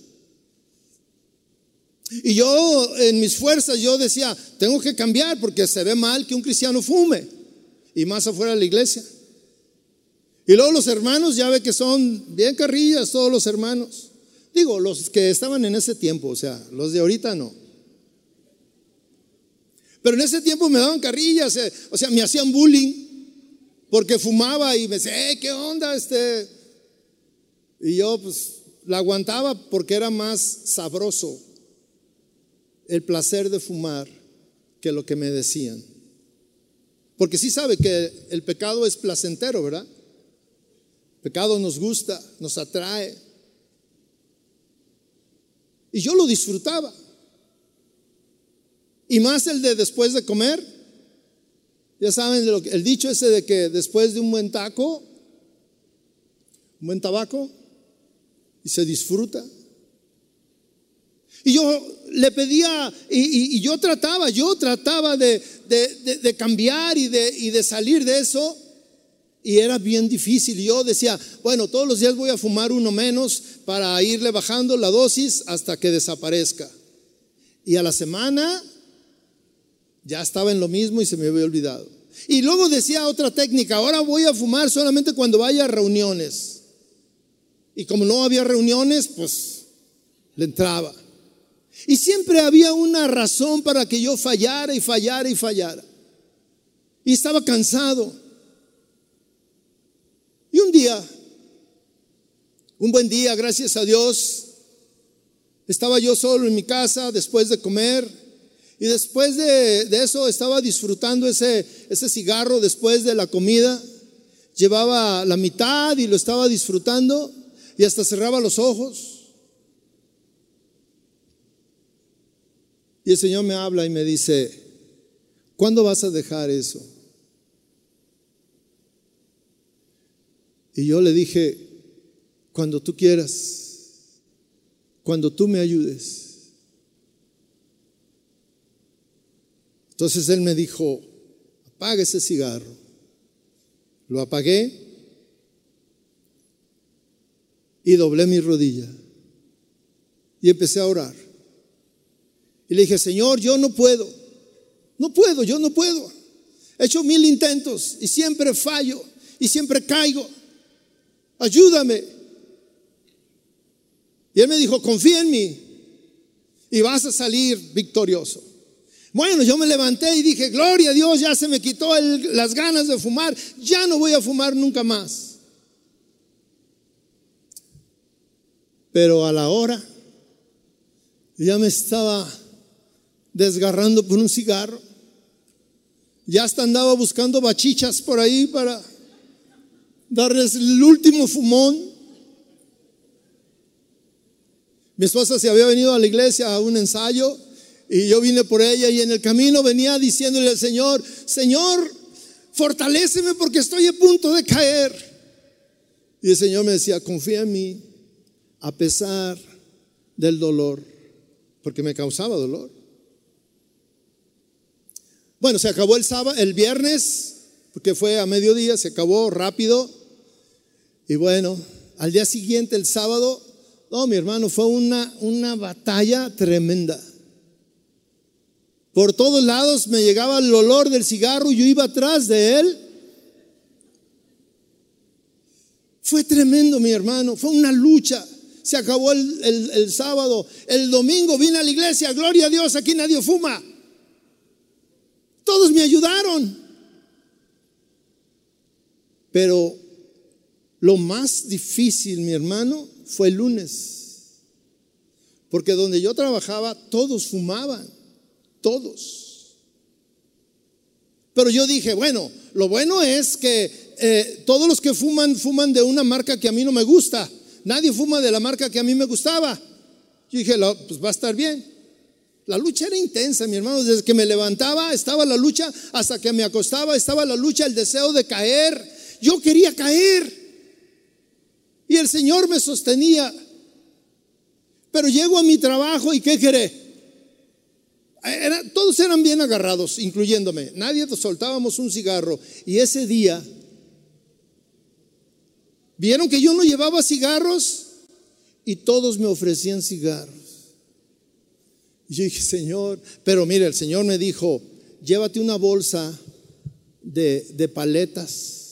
Y yo en mis fuerzas yo decía, tengo que cambiar porque se ve mal que un cristiano fume. Y más afuera de la iglesia. Y luego los hermanos ya ve que son bien carrillas todos los hermanos. Digo, los que estaban en ese tiempo, o sea, los de ahorita no. Pero en ese tiempo me daban carrillas, eh, o sea, me hacían bullying porque fumaba y me decía, ¿qué onda este? Y yo pues la aguantaba porque era más sabroso el placer de fumar que lo que me decían. Porque sí sabe que el pecado es placentero, ¿verdad? Pecado nos gusta, nos atrae. Y yo lo disfrutaba. Y más el de después de comer. Ya saben el dicho ese de que después de un buen taco, un buen tabaco, y se disfruta. Y yo le pedía, y, yo trataba, yo trataba de, cambiar y de, y de salir de eso. Y era bien difícil. Yo decía, bueno, todos los días voy a fumar uno menos para irle bajando la dosis hasta que desaparezca. Y a la semana ya estaba en lo mismo y se me había olvidado. Y luego decía otra técnica, ahora voy a fumar solamente cuando vaya a reuniones. Y como no había reuniones, pues le entraba. Y siempre había una razón para que yo fallara y fallara y fallara. Y estaba cansado. Un día, un buen día, gracias a Dios, estaba yo solo en mi casa después de comer y después de, eso estaba disfrutando ese, ese cigarro después de la comida. Llevaba la mitad y lo estaba disfrutando y hasta cerraba los ojos. Y el Señor me habla y me dice, ¿cuándo vas a dejar eso? Y yo le dije, cuando tú quieras, cuando tú me ayudes. Entonces él me dijo, apaga ese cigarro. Lo apagué y doblé mi rodilla y empecé a orar. Y le dije, Señor, yo no puedo, no puedo, yo no puedo. He hecho mil intentos y siempre fallo y siempre caigo. Ayúdame. Y él me dijo, confía en mí y vas a salir victorioso. Bueno, yo me levanté y dije, gloria a Dios, ya se me quitó las ganas de fumar, ya no voy a fumar nunca más. Pero a la hora, ya me estaba desgarrando por un cigarro. Ya hasta andaba buscando bachichas por ahí para darles el último fumón. Mi esposa se había venido a la iglesia a un ensayo y yo vine por ella y en el camino venía diciéndole al Señor, Señor, fortaléceme porque estoy a punto de caer. Y el Señor me decía, confía en mí a pesar del dolor, porque me causaba dolor. Bueno, se acabó el sábado, el viernes, porque fue a mediodía, se acabó rápido. Y bueno, al día siguiente, el sábado, no, mi hermano, fue una, una batalla tremenda. Por todos lados me llegaba el olor del cigarro y yo iba atrás de él. Fue tremendo, mi hermano. Fue una lucha. Se acabó el, el, sábado. El domingo vine a la iglesia. Gloria a Dios, aquí nadie fuma. Todos me ayudaron. Pero lo más difícil, mi hermano, fue el lunes. Porque donde yo trabajaba, todos fumaban todos. Pero yo dije, bueno, lo bueno es que eh, todos los que fuman, fuman de una marca que a mí no me gusta. Nadie fuma de la marca que a mí me gustaba. Yo dije, pues va a estar bien. La lucha era intensa, mi hermano. Desde que me levantaba estaba la lucha, hasta que me acostaba estaba la lucha, el deseo de caer. Yo quería caer. Y el Señor me sostenía. Pero llego a mi trabajo y ¿qué queré? todos eran bien agarrados, incluyéndome. Nadie soltábamos un cigarro. Y ese día, vieron que yo no llevaba cigarros y todos me ofrecían cigarros. Y yo dije, Señor, pero mire, el Señor me dijo, llévate una bolsa de, de paletas,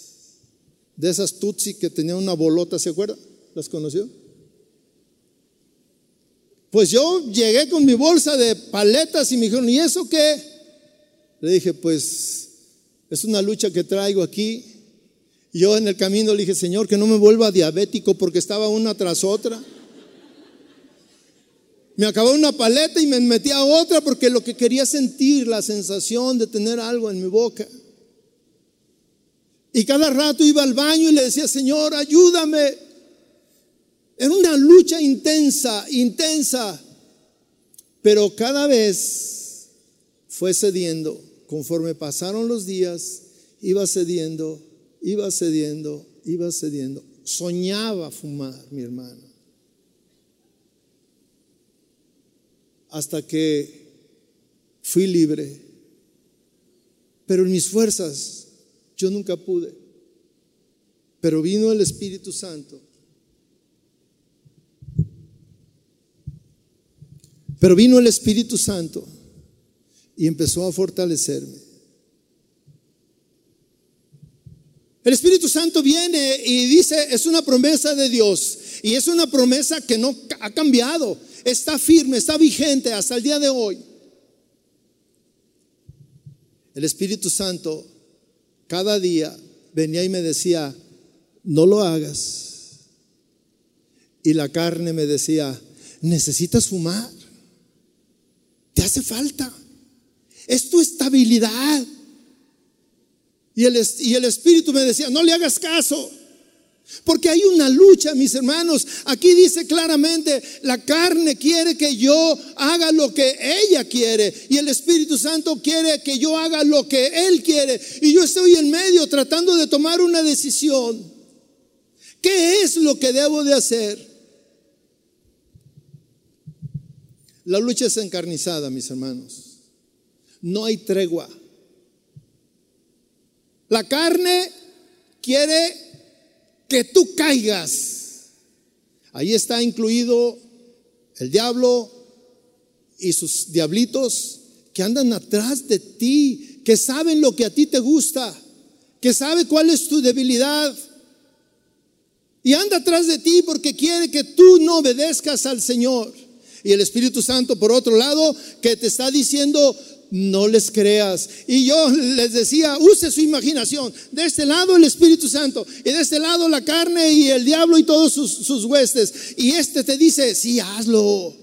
de esas tutsi que tenían una bolota, ¿se acuerda? ¿Las conoció? Pues yo llegué con mi bolsa de paletas y me dijeron, ¿y eso qué? Le dije, pues es una lucha que traigo aquí. Yo en el camino le dije, Señor, que no me vuelva diabético porque estaba una tras otra. Me acabó una paleta y me metí a otra porque lo que quería sentir, la sensación de tener algo en mi boca. Y cada rato iba al baño y le decía, Señor, ayúdame. Era una lucha intensa, intensa, pero cada vez fue cediendo. Conforme pasaron los días, iba cediendo, iba cediendo, iba cediendo. Soñaba fumar, mi hermano. Hasta que fui libre. Pero en mis fuerzas yo nunca pude. Pero vino el Espíritu Santo. Pero vino el Espíritu Santo y empezó a fortalecerme. El Espíritu Santo viene y dice, es una promesa de Dios. Y es una promesa que no ha cambiado. Está firme, está vigente hasta el día de hoy. El Espíritu Santo cada día venía y me decía, no lo hagas. Y la carne me decía, necesitas fumar. Te hace falta. Es tu estabilidad. Y el, y el Espíritu me decía, no le hagas caso. Porque hay una lucha, mis hermanos. Aquí dice claramente, la carne quiere que yo haga lo que ella quiere y el Espíritu Santo quiere que yo haga lo que Él quiere. Y yo estoy en medio tratando de tomar una decisión. ¿Qué es lo que debo de hacer? La lucha es encarnizada, mis hermanos. No hay tregua. La carne quiere que tú caigas. Ahí está incluido el diablo y sus diablitos que andan atrás de ti, que saben lo que a ti te gusta, que sabe cuál es tu debilidad. Y anda atrás de ti porque quiere que tú no obedezcas al Señor. Y el Espíritu Santo, por otro lado, que te está diciendo, no les creas. Y yo les decía, use su imaginación. De este lado el Espíritu Santo y de este lado la carne y el diablo y todos sus, huestes. Y este te dice, sí, hazlo.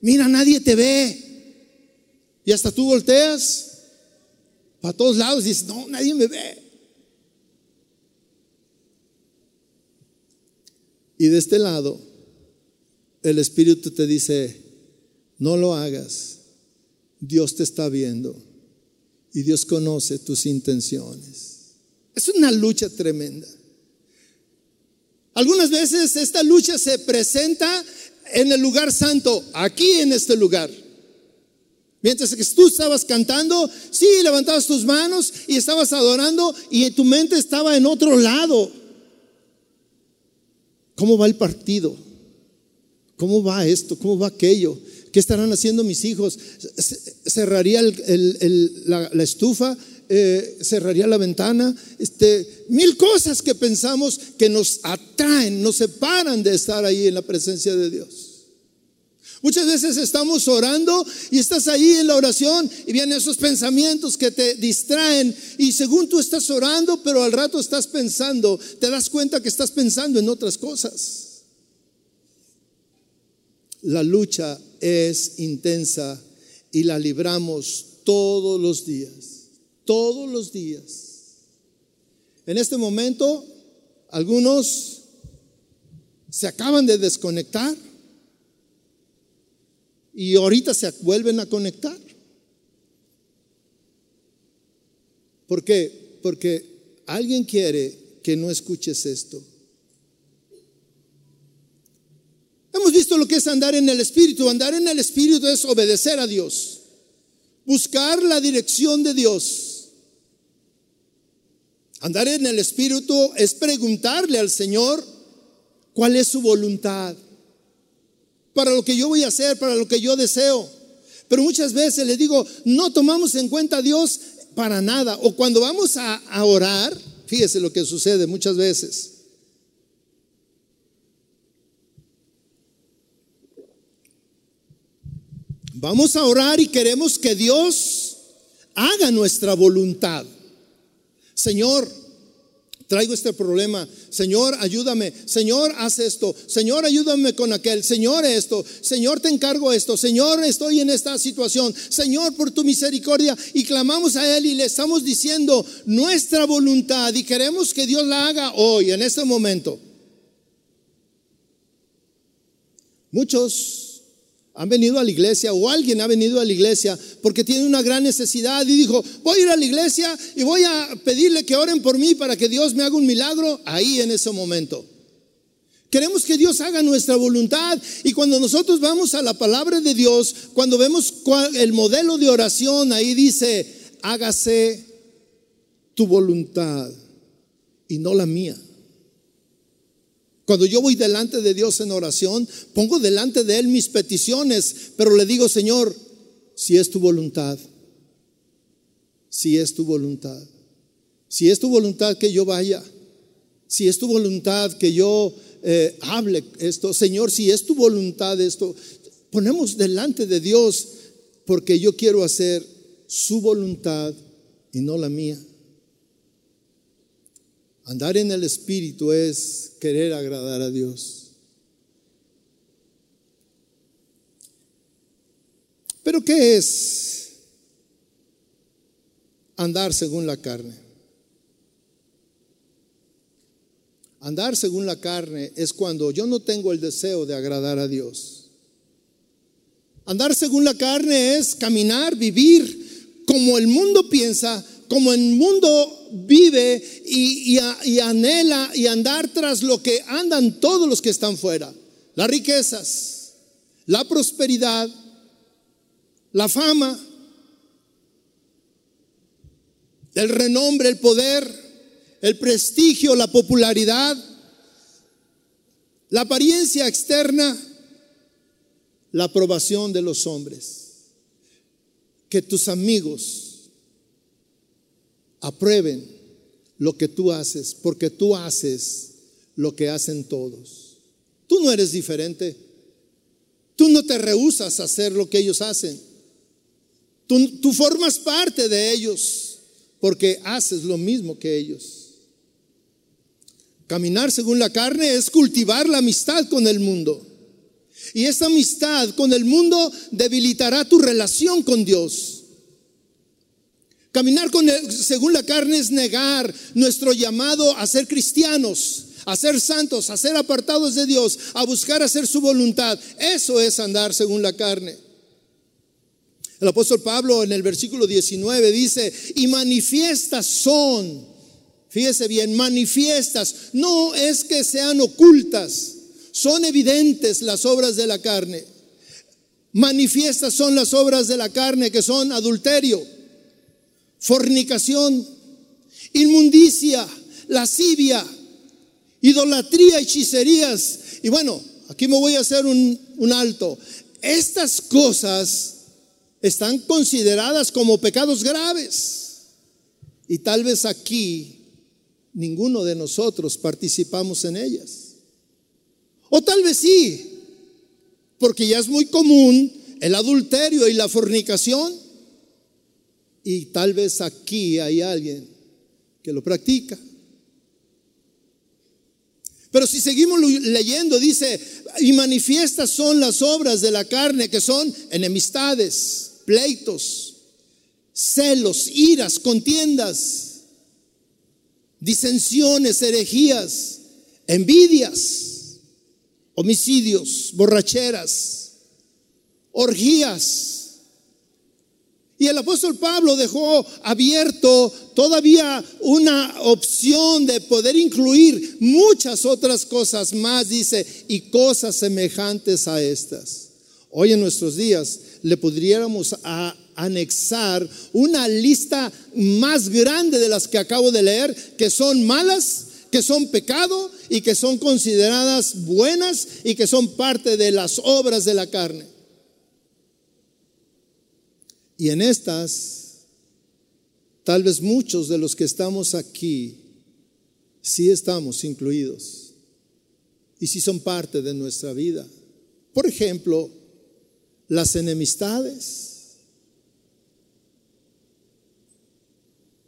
Mira, nadie te ve. Y hasta tú volteas para todos lados y dices, no, nadie me ve. Y de este lado, el Espíritu te dice, no lo hagas Dios te está viendo y Dios conoce tus intenciones. Es una lucha tremenda. Algunas veces esta lucha se presenta en el lugar santo, aquí en este lugar. Mientras que tú estabas cantando, sí, levantabas tus manos y estabas adorando y tu mente estaba en otro lado. ¿Cómo va el partido? ¿Cómo va esto? ¿Cómo va aquello? ¿Qué estarán haciendo mis hijos? Cerraría la, estufa, eh, cerraría la ventana, este, mil cosas que pensamos que nos atraen, nos separan de estar ahí en la presencia de Dios. Muchas veces estamos orando y estás ahí en la oración y vienen esos pensamientos que te distraen y según tú estás orando, pero al rato estás pensando, te das cuenta que estás pensando en otras cosas. La lucha es intensa y la libramos todos los días, todos los días. En este momento, algunos se acaban de desconectar y ahorita se vuelven a conectar. ¿Por qué? Porque alguien quiere que no escuches esto. Visto lo que es andar en el Espíritu. Andar en el Espíritu es obedecer a Dios, buscar la dirección de Dios. Andar en el Espíritu es preguntarle al Señor cuál es su voluntad para lo que yo voy a hacer, para lo que yo deseo. Pero muchas veces le digo, no tomamos en cuenta a Dios para nada. O cuando vamos a, a orar, fíjese lo que sucede muchas veces. Vamos a orar y queremos que Dios haga nuestra voluntad. Señor, traigo este problema. Señor, ayúdame. Señor, haz esto. Señor, ayúdame con aquel. Señor, esto. Señor, te encargo esto. Señor, estoy en esta situación. Señor, por tu misericordia. Y clamamos a Él y le estamos diciendo nuestra voluntad y queremos que Dios la haga hoy, en este momento. Muchos han venido a la iglesia o alguien ha venido a la iglesia porque tiene una gran necesidad y dijo, voy a ir a la iglesia y voy a pedirle que oren por mí para que Dios me haga un milagro ahí en ese momento. Queremos que Dios haga nuestra voluntad y cuando nosotros vamos a la palabra de Dios, cuando vemos el modelo de oración, ahí dice, hágase tu voluntad y no la mía. Cuando yo voy delante de Dios en oración, pongo delante de Él mis peticiones, pero le digo, Señor, si es tu voluntad, si es tu voluntad, si es tu voluntad que yo vaya, si es tu voluntad que yo eh, hable esto, Señor, si es tu voluntad esto, ponemos delante de Dios porque yo quiero hacer su voluntad y no la mía. Andar en el Espíritu es querer agradar a Dios. Pero ¿qué es andar según la carne? Andar según la carne es cuando yo no tengo el deseo de agradar a Dios. Andar según la carne es caminar, vivir como el mundo piensa, como el mundo vive y, anhela y andar tras lo que andan todos los que están fuera. Las riquezas, la prosperidad, la fama, el renombre, el poder, el prestigio, la popularidad, la apariencia externa, la aprobación de los hombres. Que tus amigos aprueben lo que tú haces, porque tú haces lo que hacen todos. Tú no eres diferente. Tú no te rehusas a hacer lo que ellos hacen. Tú, tú formas parte de ellos porque haces lo mismo que ellos. Caminar según la carne es cultivar la amistad con el mundo. Y esa amistad con el mundo debilitará tu relación con Dios. Caminar con según la carne es negar nuestro llamado a ser cristianos, a ser santos, a ser apartados de Dios, a buscar hacer su voluntad. Eso es andar según la carne. El apóstol Pablo en el versículo 19 dice, y manifiestas son fíjese bien, manifiestas, no es que sean ocultas, son evidentes las obras de la carne. Manifiestas son las obras de la carne que son adulterio, fornicación, inmundicia, lascivia, idolatría, hechicerías. Y bueno, aquí me voy a hacer un, un alto. Estas cosas están consideradas como pecados graves. Y tal vez aquí ninguno de nosotros participamos en ellas. O tal vez sí, porque ya es muy común el adulterio y la fornicación. Y tal vez aquí hay alguien que lo practica. Pero si seguimos leyendo, dice, y manifiestas son las obras de la carne, que son enemistades, pleitos, celos, iras, contiendas disensiones, herejías, envidias, homicidios, borracheras, orgías. Y el apóstol Pablo dejó abierto todavía una opción de poder incluir muchas otras cosas más, dice, y cosas semejantes a estas. Hoy en nuestros días le podríamos anexar una lista más grande de las que acabo de leer, que son malas, que son pecado y que son consideradas buenas y que son parte de las obras de la carne. Y en estas, tal vez muchos de los que estamos aquí, sí estamos incluidos y sí son parte de nuestra vida. Por ejemplo, las enemistades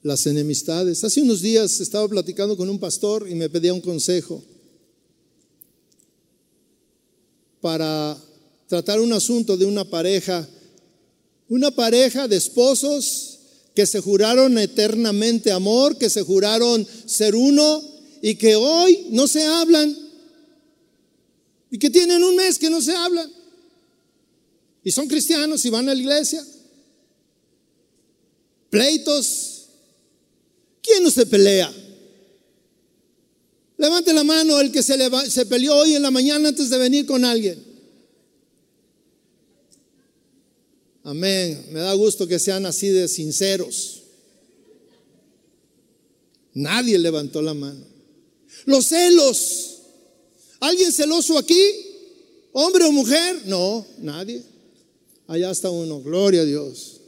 las enemistades. Hace unos días estaba platicando con un pastor y me pedía un consejo para tratar un asunto de una pareja, una pareja de esposos que se juraron eternamente amor, que se juraron ser uno y que hoy no se hablan y que tienen un mes que no se hablan y son cristianos y van a la iglesia. Pleitos ¿Quién no se pelea? Levante la mano el que se, se peleó hoy en la mañana antes de venir con alguien. Amén. Me da gusto que sean así de sinceros. Nadie levantó la mano. Los celos. ¿Alguien celoso aquí? ¿Hombre o mujer? No, nadie. Allá está uno, gloria a Dios.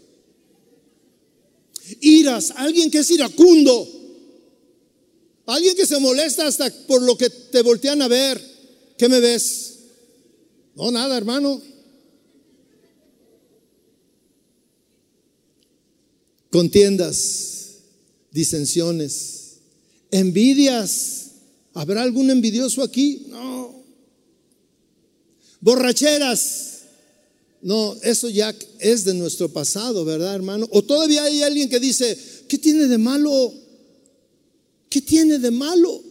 Iras, alguien que es iracundo. Alguien que se molesta hasta por lo que te voltean a ver. ¿Qué me ves? No, nada, hermano. Contiendas, disensiones, envidias. ¿Habrá algún envidioso aquí? No. Borracheras. No, eso ya es de nuestro pasado, ¿verdad, hermano? O todavía hay alguien que dice, ¿qué tiene de malo? ¿Qué tiene de malo?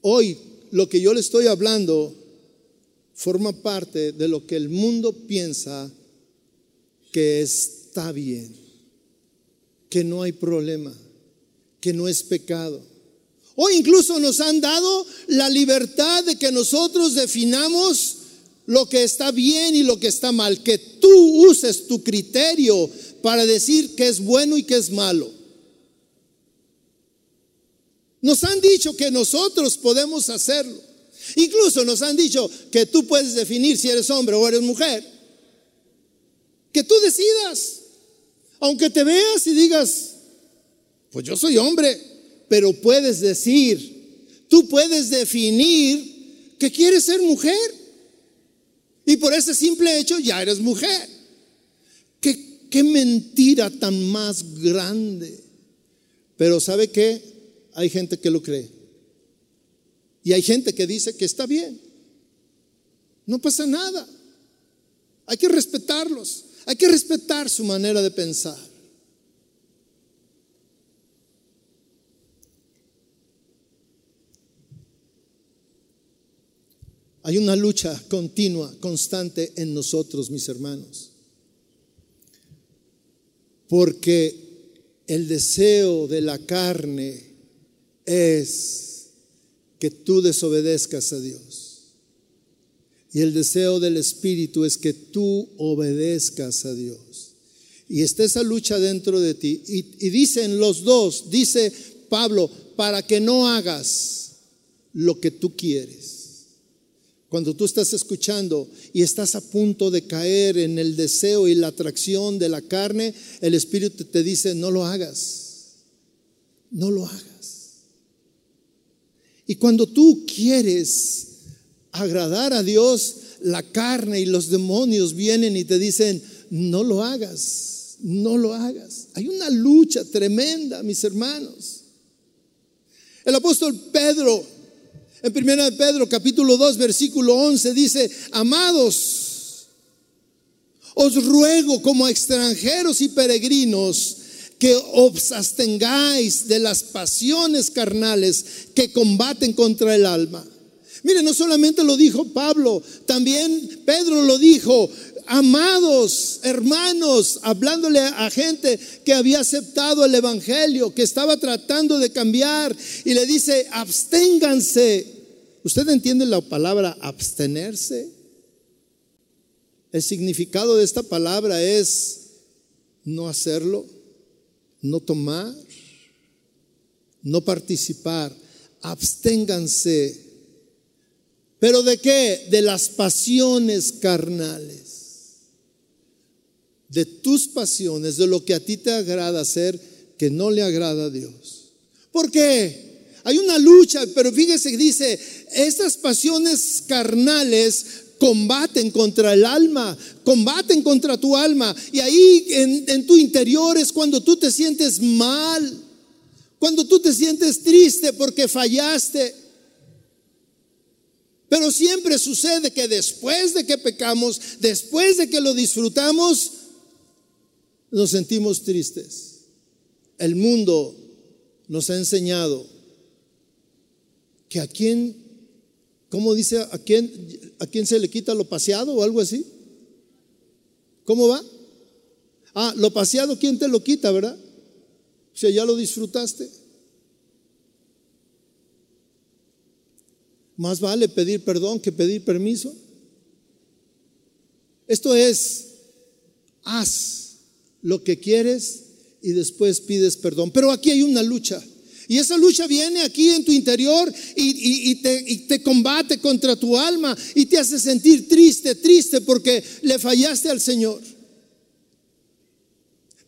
Hoy lo que yo le estoy hablando forma parte de lo que el mundo piensa que está bien, que no hay problema, que no es pecado. O incluso nos han dado la libertad de que nosotros definamos lo que está bien y lo que está mal, que tú uses tu criterio para decir que es bueno y que es malo. Nos han dicho que nosotros podemos hacerlo. Incluso nos han dicho que tú puedes definir si eres hombre o eres mujer. Que tú decidas. Aunque te veas y digas, pues yo soy hombre, pero puedes decir, tú puedes definir que quieres ser mujer. Y por ese simple hecho ya eres mujer. ¿Qué, mentira tan más grande. Pero ¿sabe qué? Hay gente que lo cree. Y hay gente que dice que está bien. No pasa nada. Hay que respetarlos. Hay que respetar su manera de pensar. Hay una lucha continua, constante en nosotros, mis hermanos. Porque el deseo de la carne es que tú desobedezcas a Dios. Y el deseo del Espíritu es que tú obedezcas a Dios. Y está esa lucha dentro de ti. Y, dicen los dos, dice Pablo, para que no hagas lo que tú quieres. Cuando tú estás escuchando y estás a punto de caer en el deseo y la atracción de la carne, el Espíritu te dice, no lo hagas, no lo hagas. Y cuando tú quieres agradar a Dios, la carne y los demonios vienen y te dicen, no lo hagas, no lo hagas. Hay una lucha tremenda, mis hermanos. El apóstol Pedro en 1 Pedro capítulo 2 versículo 11 dice, amados, os ruego como extranjeros y peregrinos que os abstengáis de las pasiones carnales que combaten contra el alma. Mire, no solamente lo dijo Pablo, también Pedro lo dijo, amados hermanos, hablándole a gente que había aceptado el Evangelio, que estaba tratando de cambiar, y le dice, absténganse. ¿Usted entiende la palabra abstenerse? El significado de esta palabra es no hacerlo, no tomar, no participar. Absténganse. ¿Pero de qué? De las pasiones carnales de tus pasiones, de lo que a ti te agrada hacer, que no le agrada a Dios. ¿Por qué? Hay una lucha, pero fíjese que dice, estas pasiones carnales combaten contra el alma, combaten contra tu alma. Y ahí en, tu interior es cuando tú te sientes mal, cuando tú te sientes triste porque fallaste. Pero siempre sucede que después de que pecamos, después de que lo disfrutamos, nos sentimos tristes. El mundo nos ha enseñado que a quién, ¿cómo dice? ¿A quién, a quién se le quita lo paseado o algo así? ¿Cómo va? Ah, lo paseado, ¿quién te lo quita, verdad? Si ya lo disfrutaste. Más vale pedir perdón que pedir permiso. Esto es, haz lo que quieres y después pides perdón. Pero aquí hay una lucha. Y esa lucha viene aquí en tu interior y, te, te, combate contra tu alma y te hace sentir triste, triste porque le fallaste al Señor.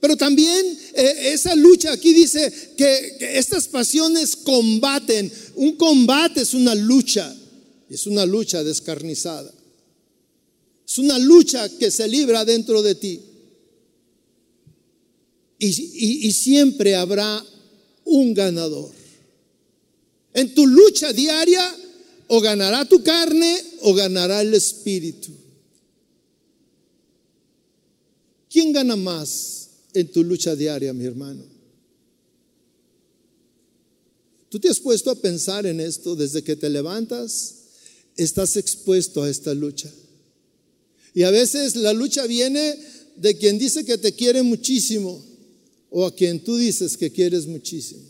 Pero también eh, esa lucha aquí dice que estas pasiones combaten. Un combate es una lucha. Es una lucha descarnizada. Es una lucha que se libra dentro de ti. Y, siempre habrá un ganador. En tu lucha diaria, o ganará tu carne o ganará el espíritu. ¿Quién gana más en tu lucha diaria, mi hermano? ¿Tú te has puesto a pensar en esto desde que te levantas? Estás expuesto a esta lucha. Y a veces la lucha viene de quien dice que te quiere muchísimo o a quien tú dices que quieres muchísimo.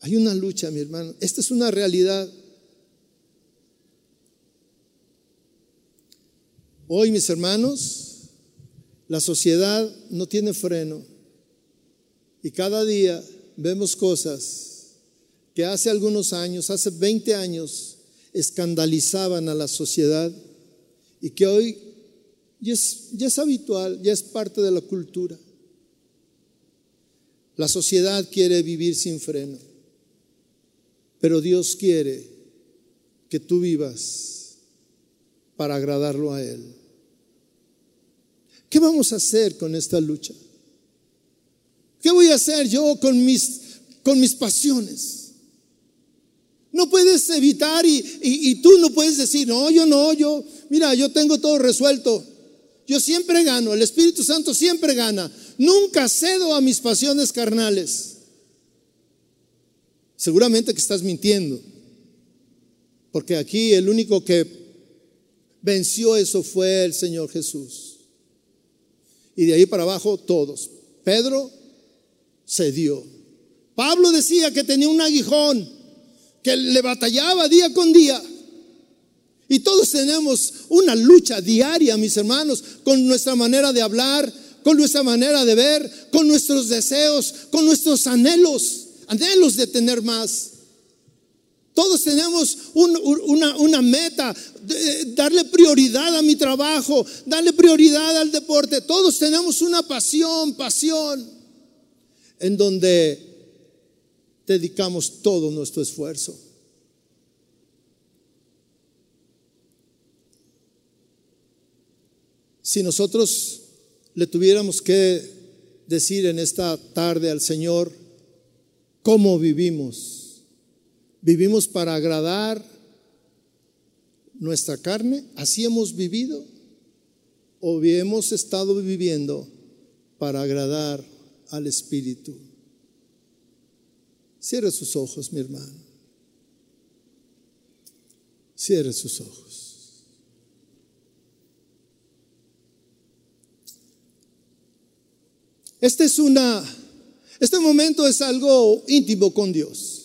Hay una lucha, mi hermano. Esta es una realidad. Hoy, mis hermanos, la sociedad no tiene freno y cada día vemos cosas que hace algunos años, hace 20 años, escandalizaban a la sociedad y que hoy ya es, ya es habitual, ya es parte de la cultura. La sociedad quiere vivir sin freno, pero Dios quiere que tú vivas para agradarlo a Él. ¿Qué vamos a hacer con esta lucha? ¿Qué voy a hacer yo con mis, con mis pasiones? No puedes evitar y, y, tú no puedes decir, no, yo no, yo, mira, yo tengo todo resuelto. Yo siempre gano, el Espíritu Santo siempre gana. Nunca cedo a mis pasiones carnales. Seguramente que estás mintiendo, porque aquí el único que venció eso fue el Señor Jesús. Y de ahí para abajo todos. Pedro cedió. Pablo decía que tenía un aguijón, que le batallaba día con día. Y todos tenemos una lucha diaria, mis hermanos, con nuestra manera de hablar, con nuestra manera de ver, con nuestros deseos, con nuestros anhelos, anhelos de tener más. Todos tenemos una, meta, darle prioridad a mi trabajo, darle prioridad al deporte. Todos tenemos una pasión, pasión, en donde dedicamos todo nuestro esfuerzo. Si nosotros le tuviéramos que decir en esta tarde al Señor cómo vivimos, vivimos para agradar nuestra carne, así hemos vivido o hemos estado viviendo para agradar al Espíritu. Cierre sus ojos, mi hermano. Cierre sus ojos. Este es una, este momento es algo íntimo con Dios.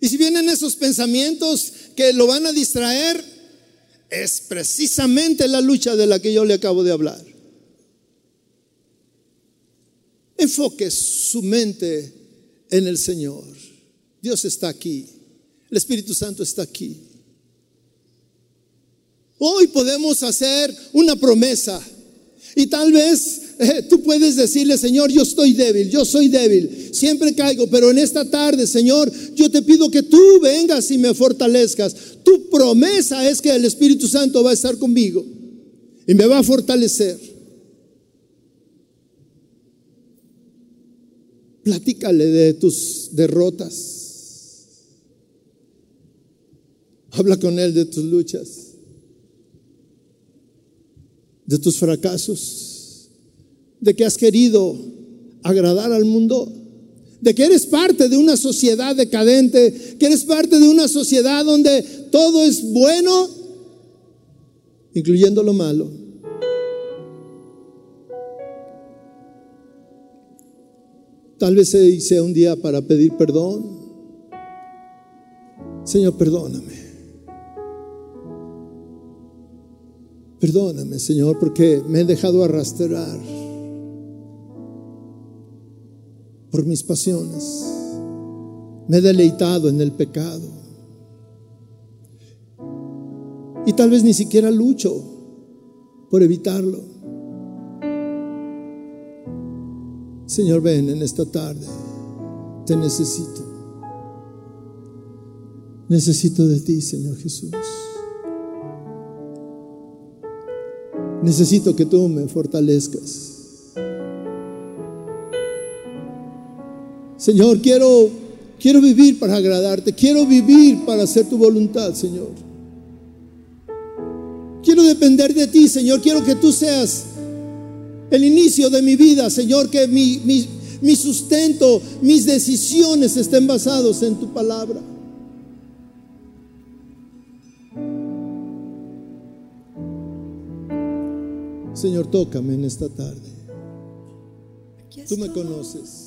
Y si vienen esos pensamientos que lo van a distraer, es precisamente la lucha de la que yo le acabo de hablar. Enfoque su mente en el Señor. Dios está aquí. El Espíritu Santo está aquí. Hoy podemos hacer una promesa y tal vez eh, tú puedes decirle, Señor, yo estoy débil, yo soy débil, siempre caigo, pero en esta tarde, Señor, yo te pido que tú vengas y me fortalezcas. Tu promesa es que el Espíritu Santo va a estar conmigo y me va a fortalecer. Platícale de tus derrotas. Habla con Él de tus luchas, de tus fracasos de que has querido agradar al mundo, de que eres parte de una sociedad decadente, que eres parte de una sociedad donde todo es bueno, incluyendo lo malo. Tal vez sea un día para pedir perdón. Señor, perdóname. Perdóname, Señor, porque me he dejado arrastrar por mis pasiones. Me he deleitado en el pecado. Y tal vez ni siquiera lucho por evitarlo. Señor, ven en esta tarde. Te necesito. Necesito de ti, Señor Jesús. Necesito que tú me fortalezcas. Señor, quiero, quiero vivir para agradarte. Quiero vivir para hacer tu voluntad, Señor. Quiero depender de ti, Señor. Quiero que tú seas el inicio de mi vida, Señor. Que mi, mi, mi sustento, mis decisiones estén basados en tu palabra. Señor, tócame en esta tarde. Tú me conoces.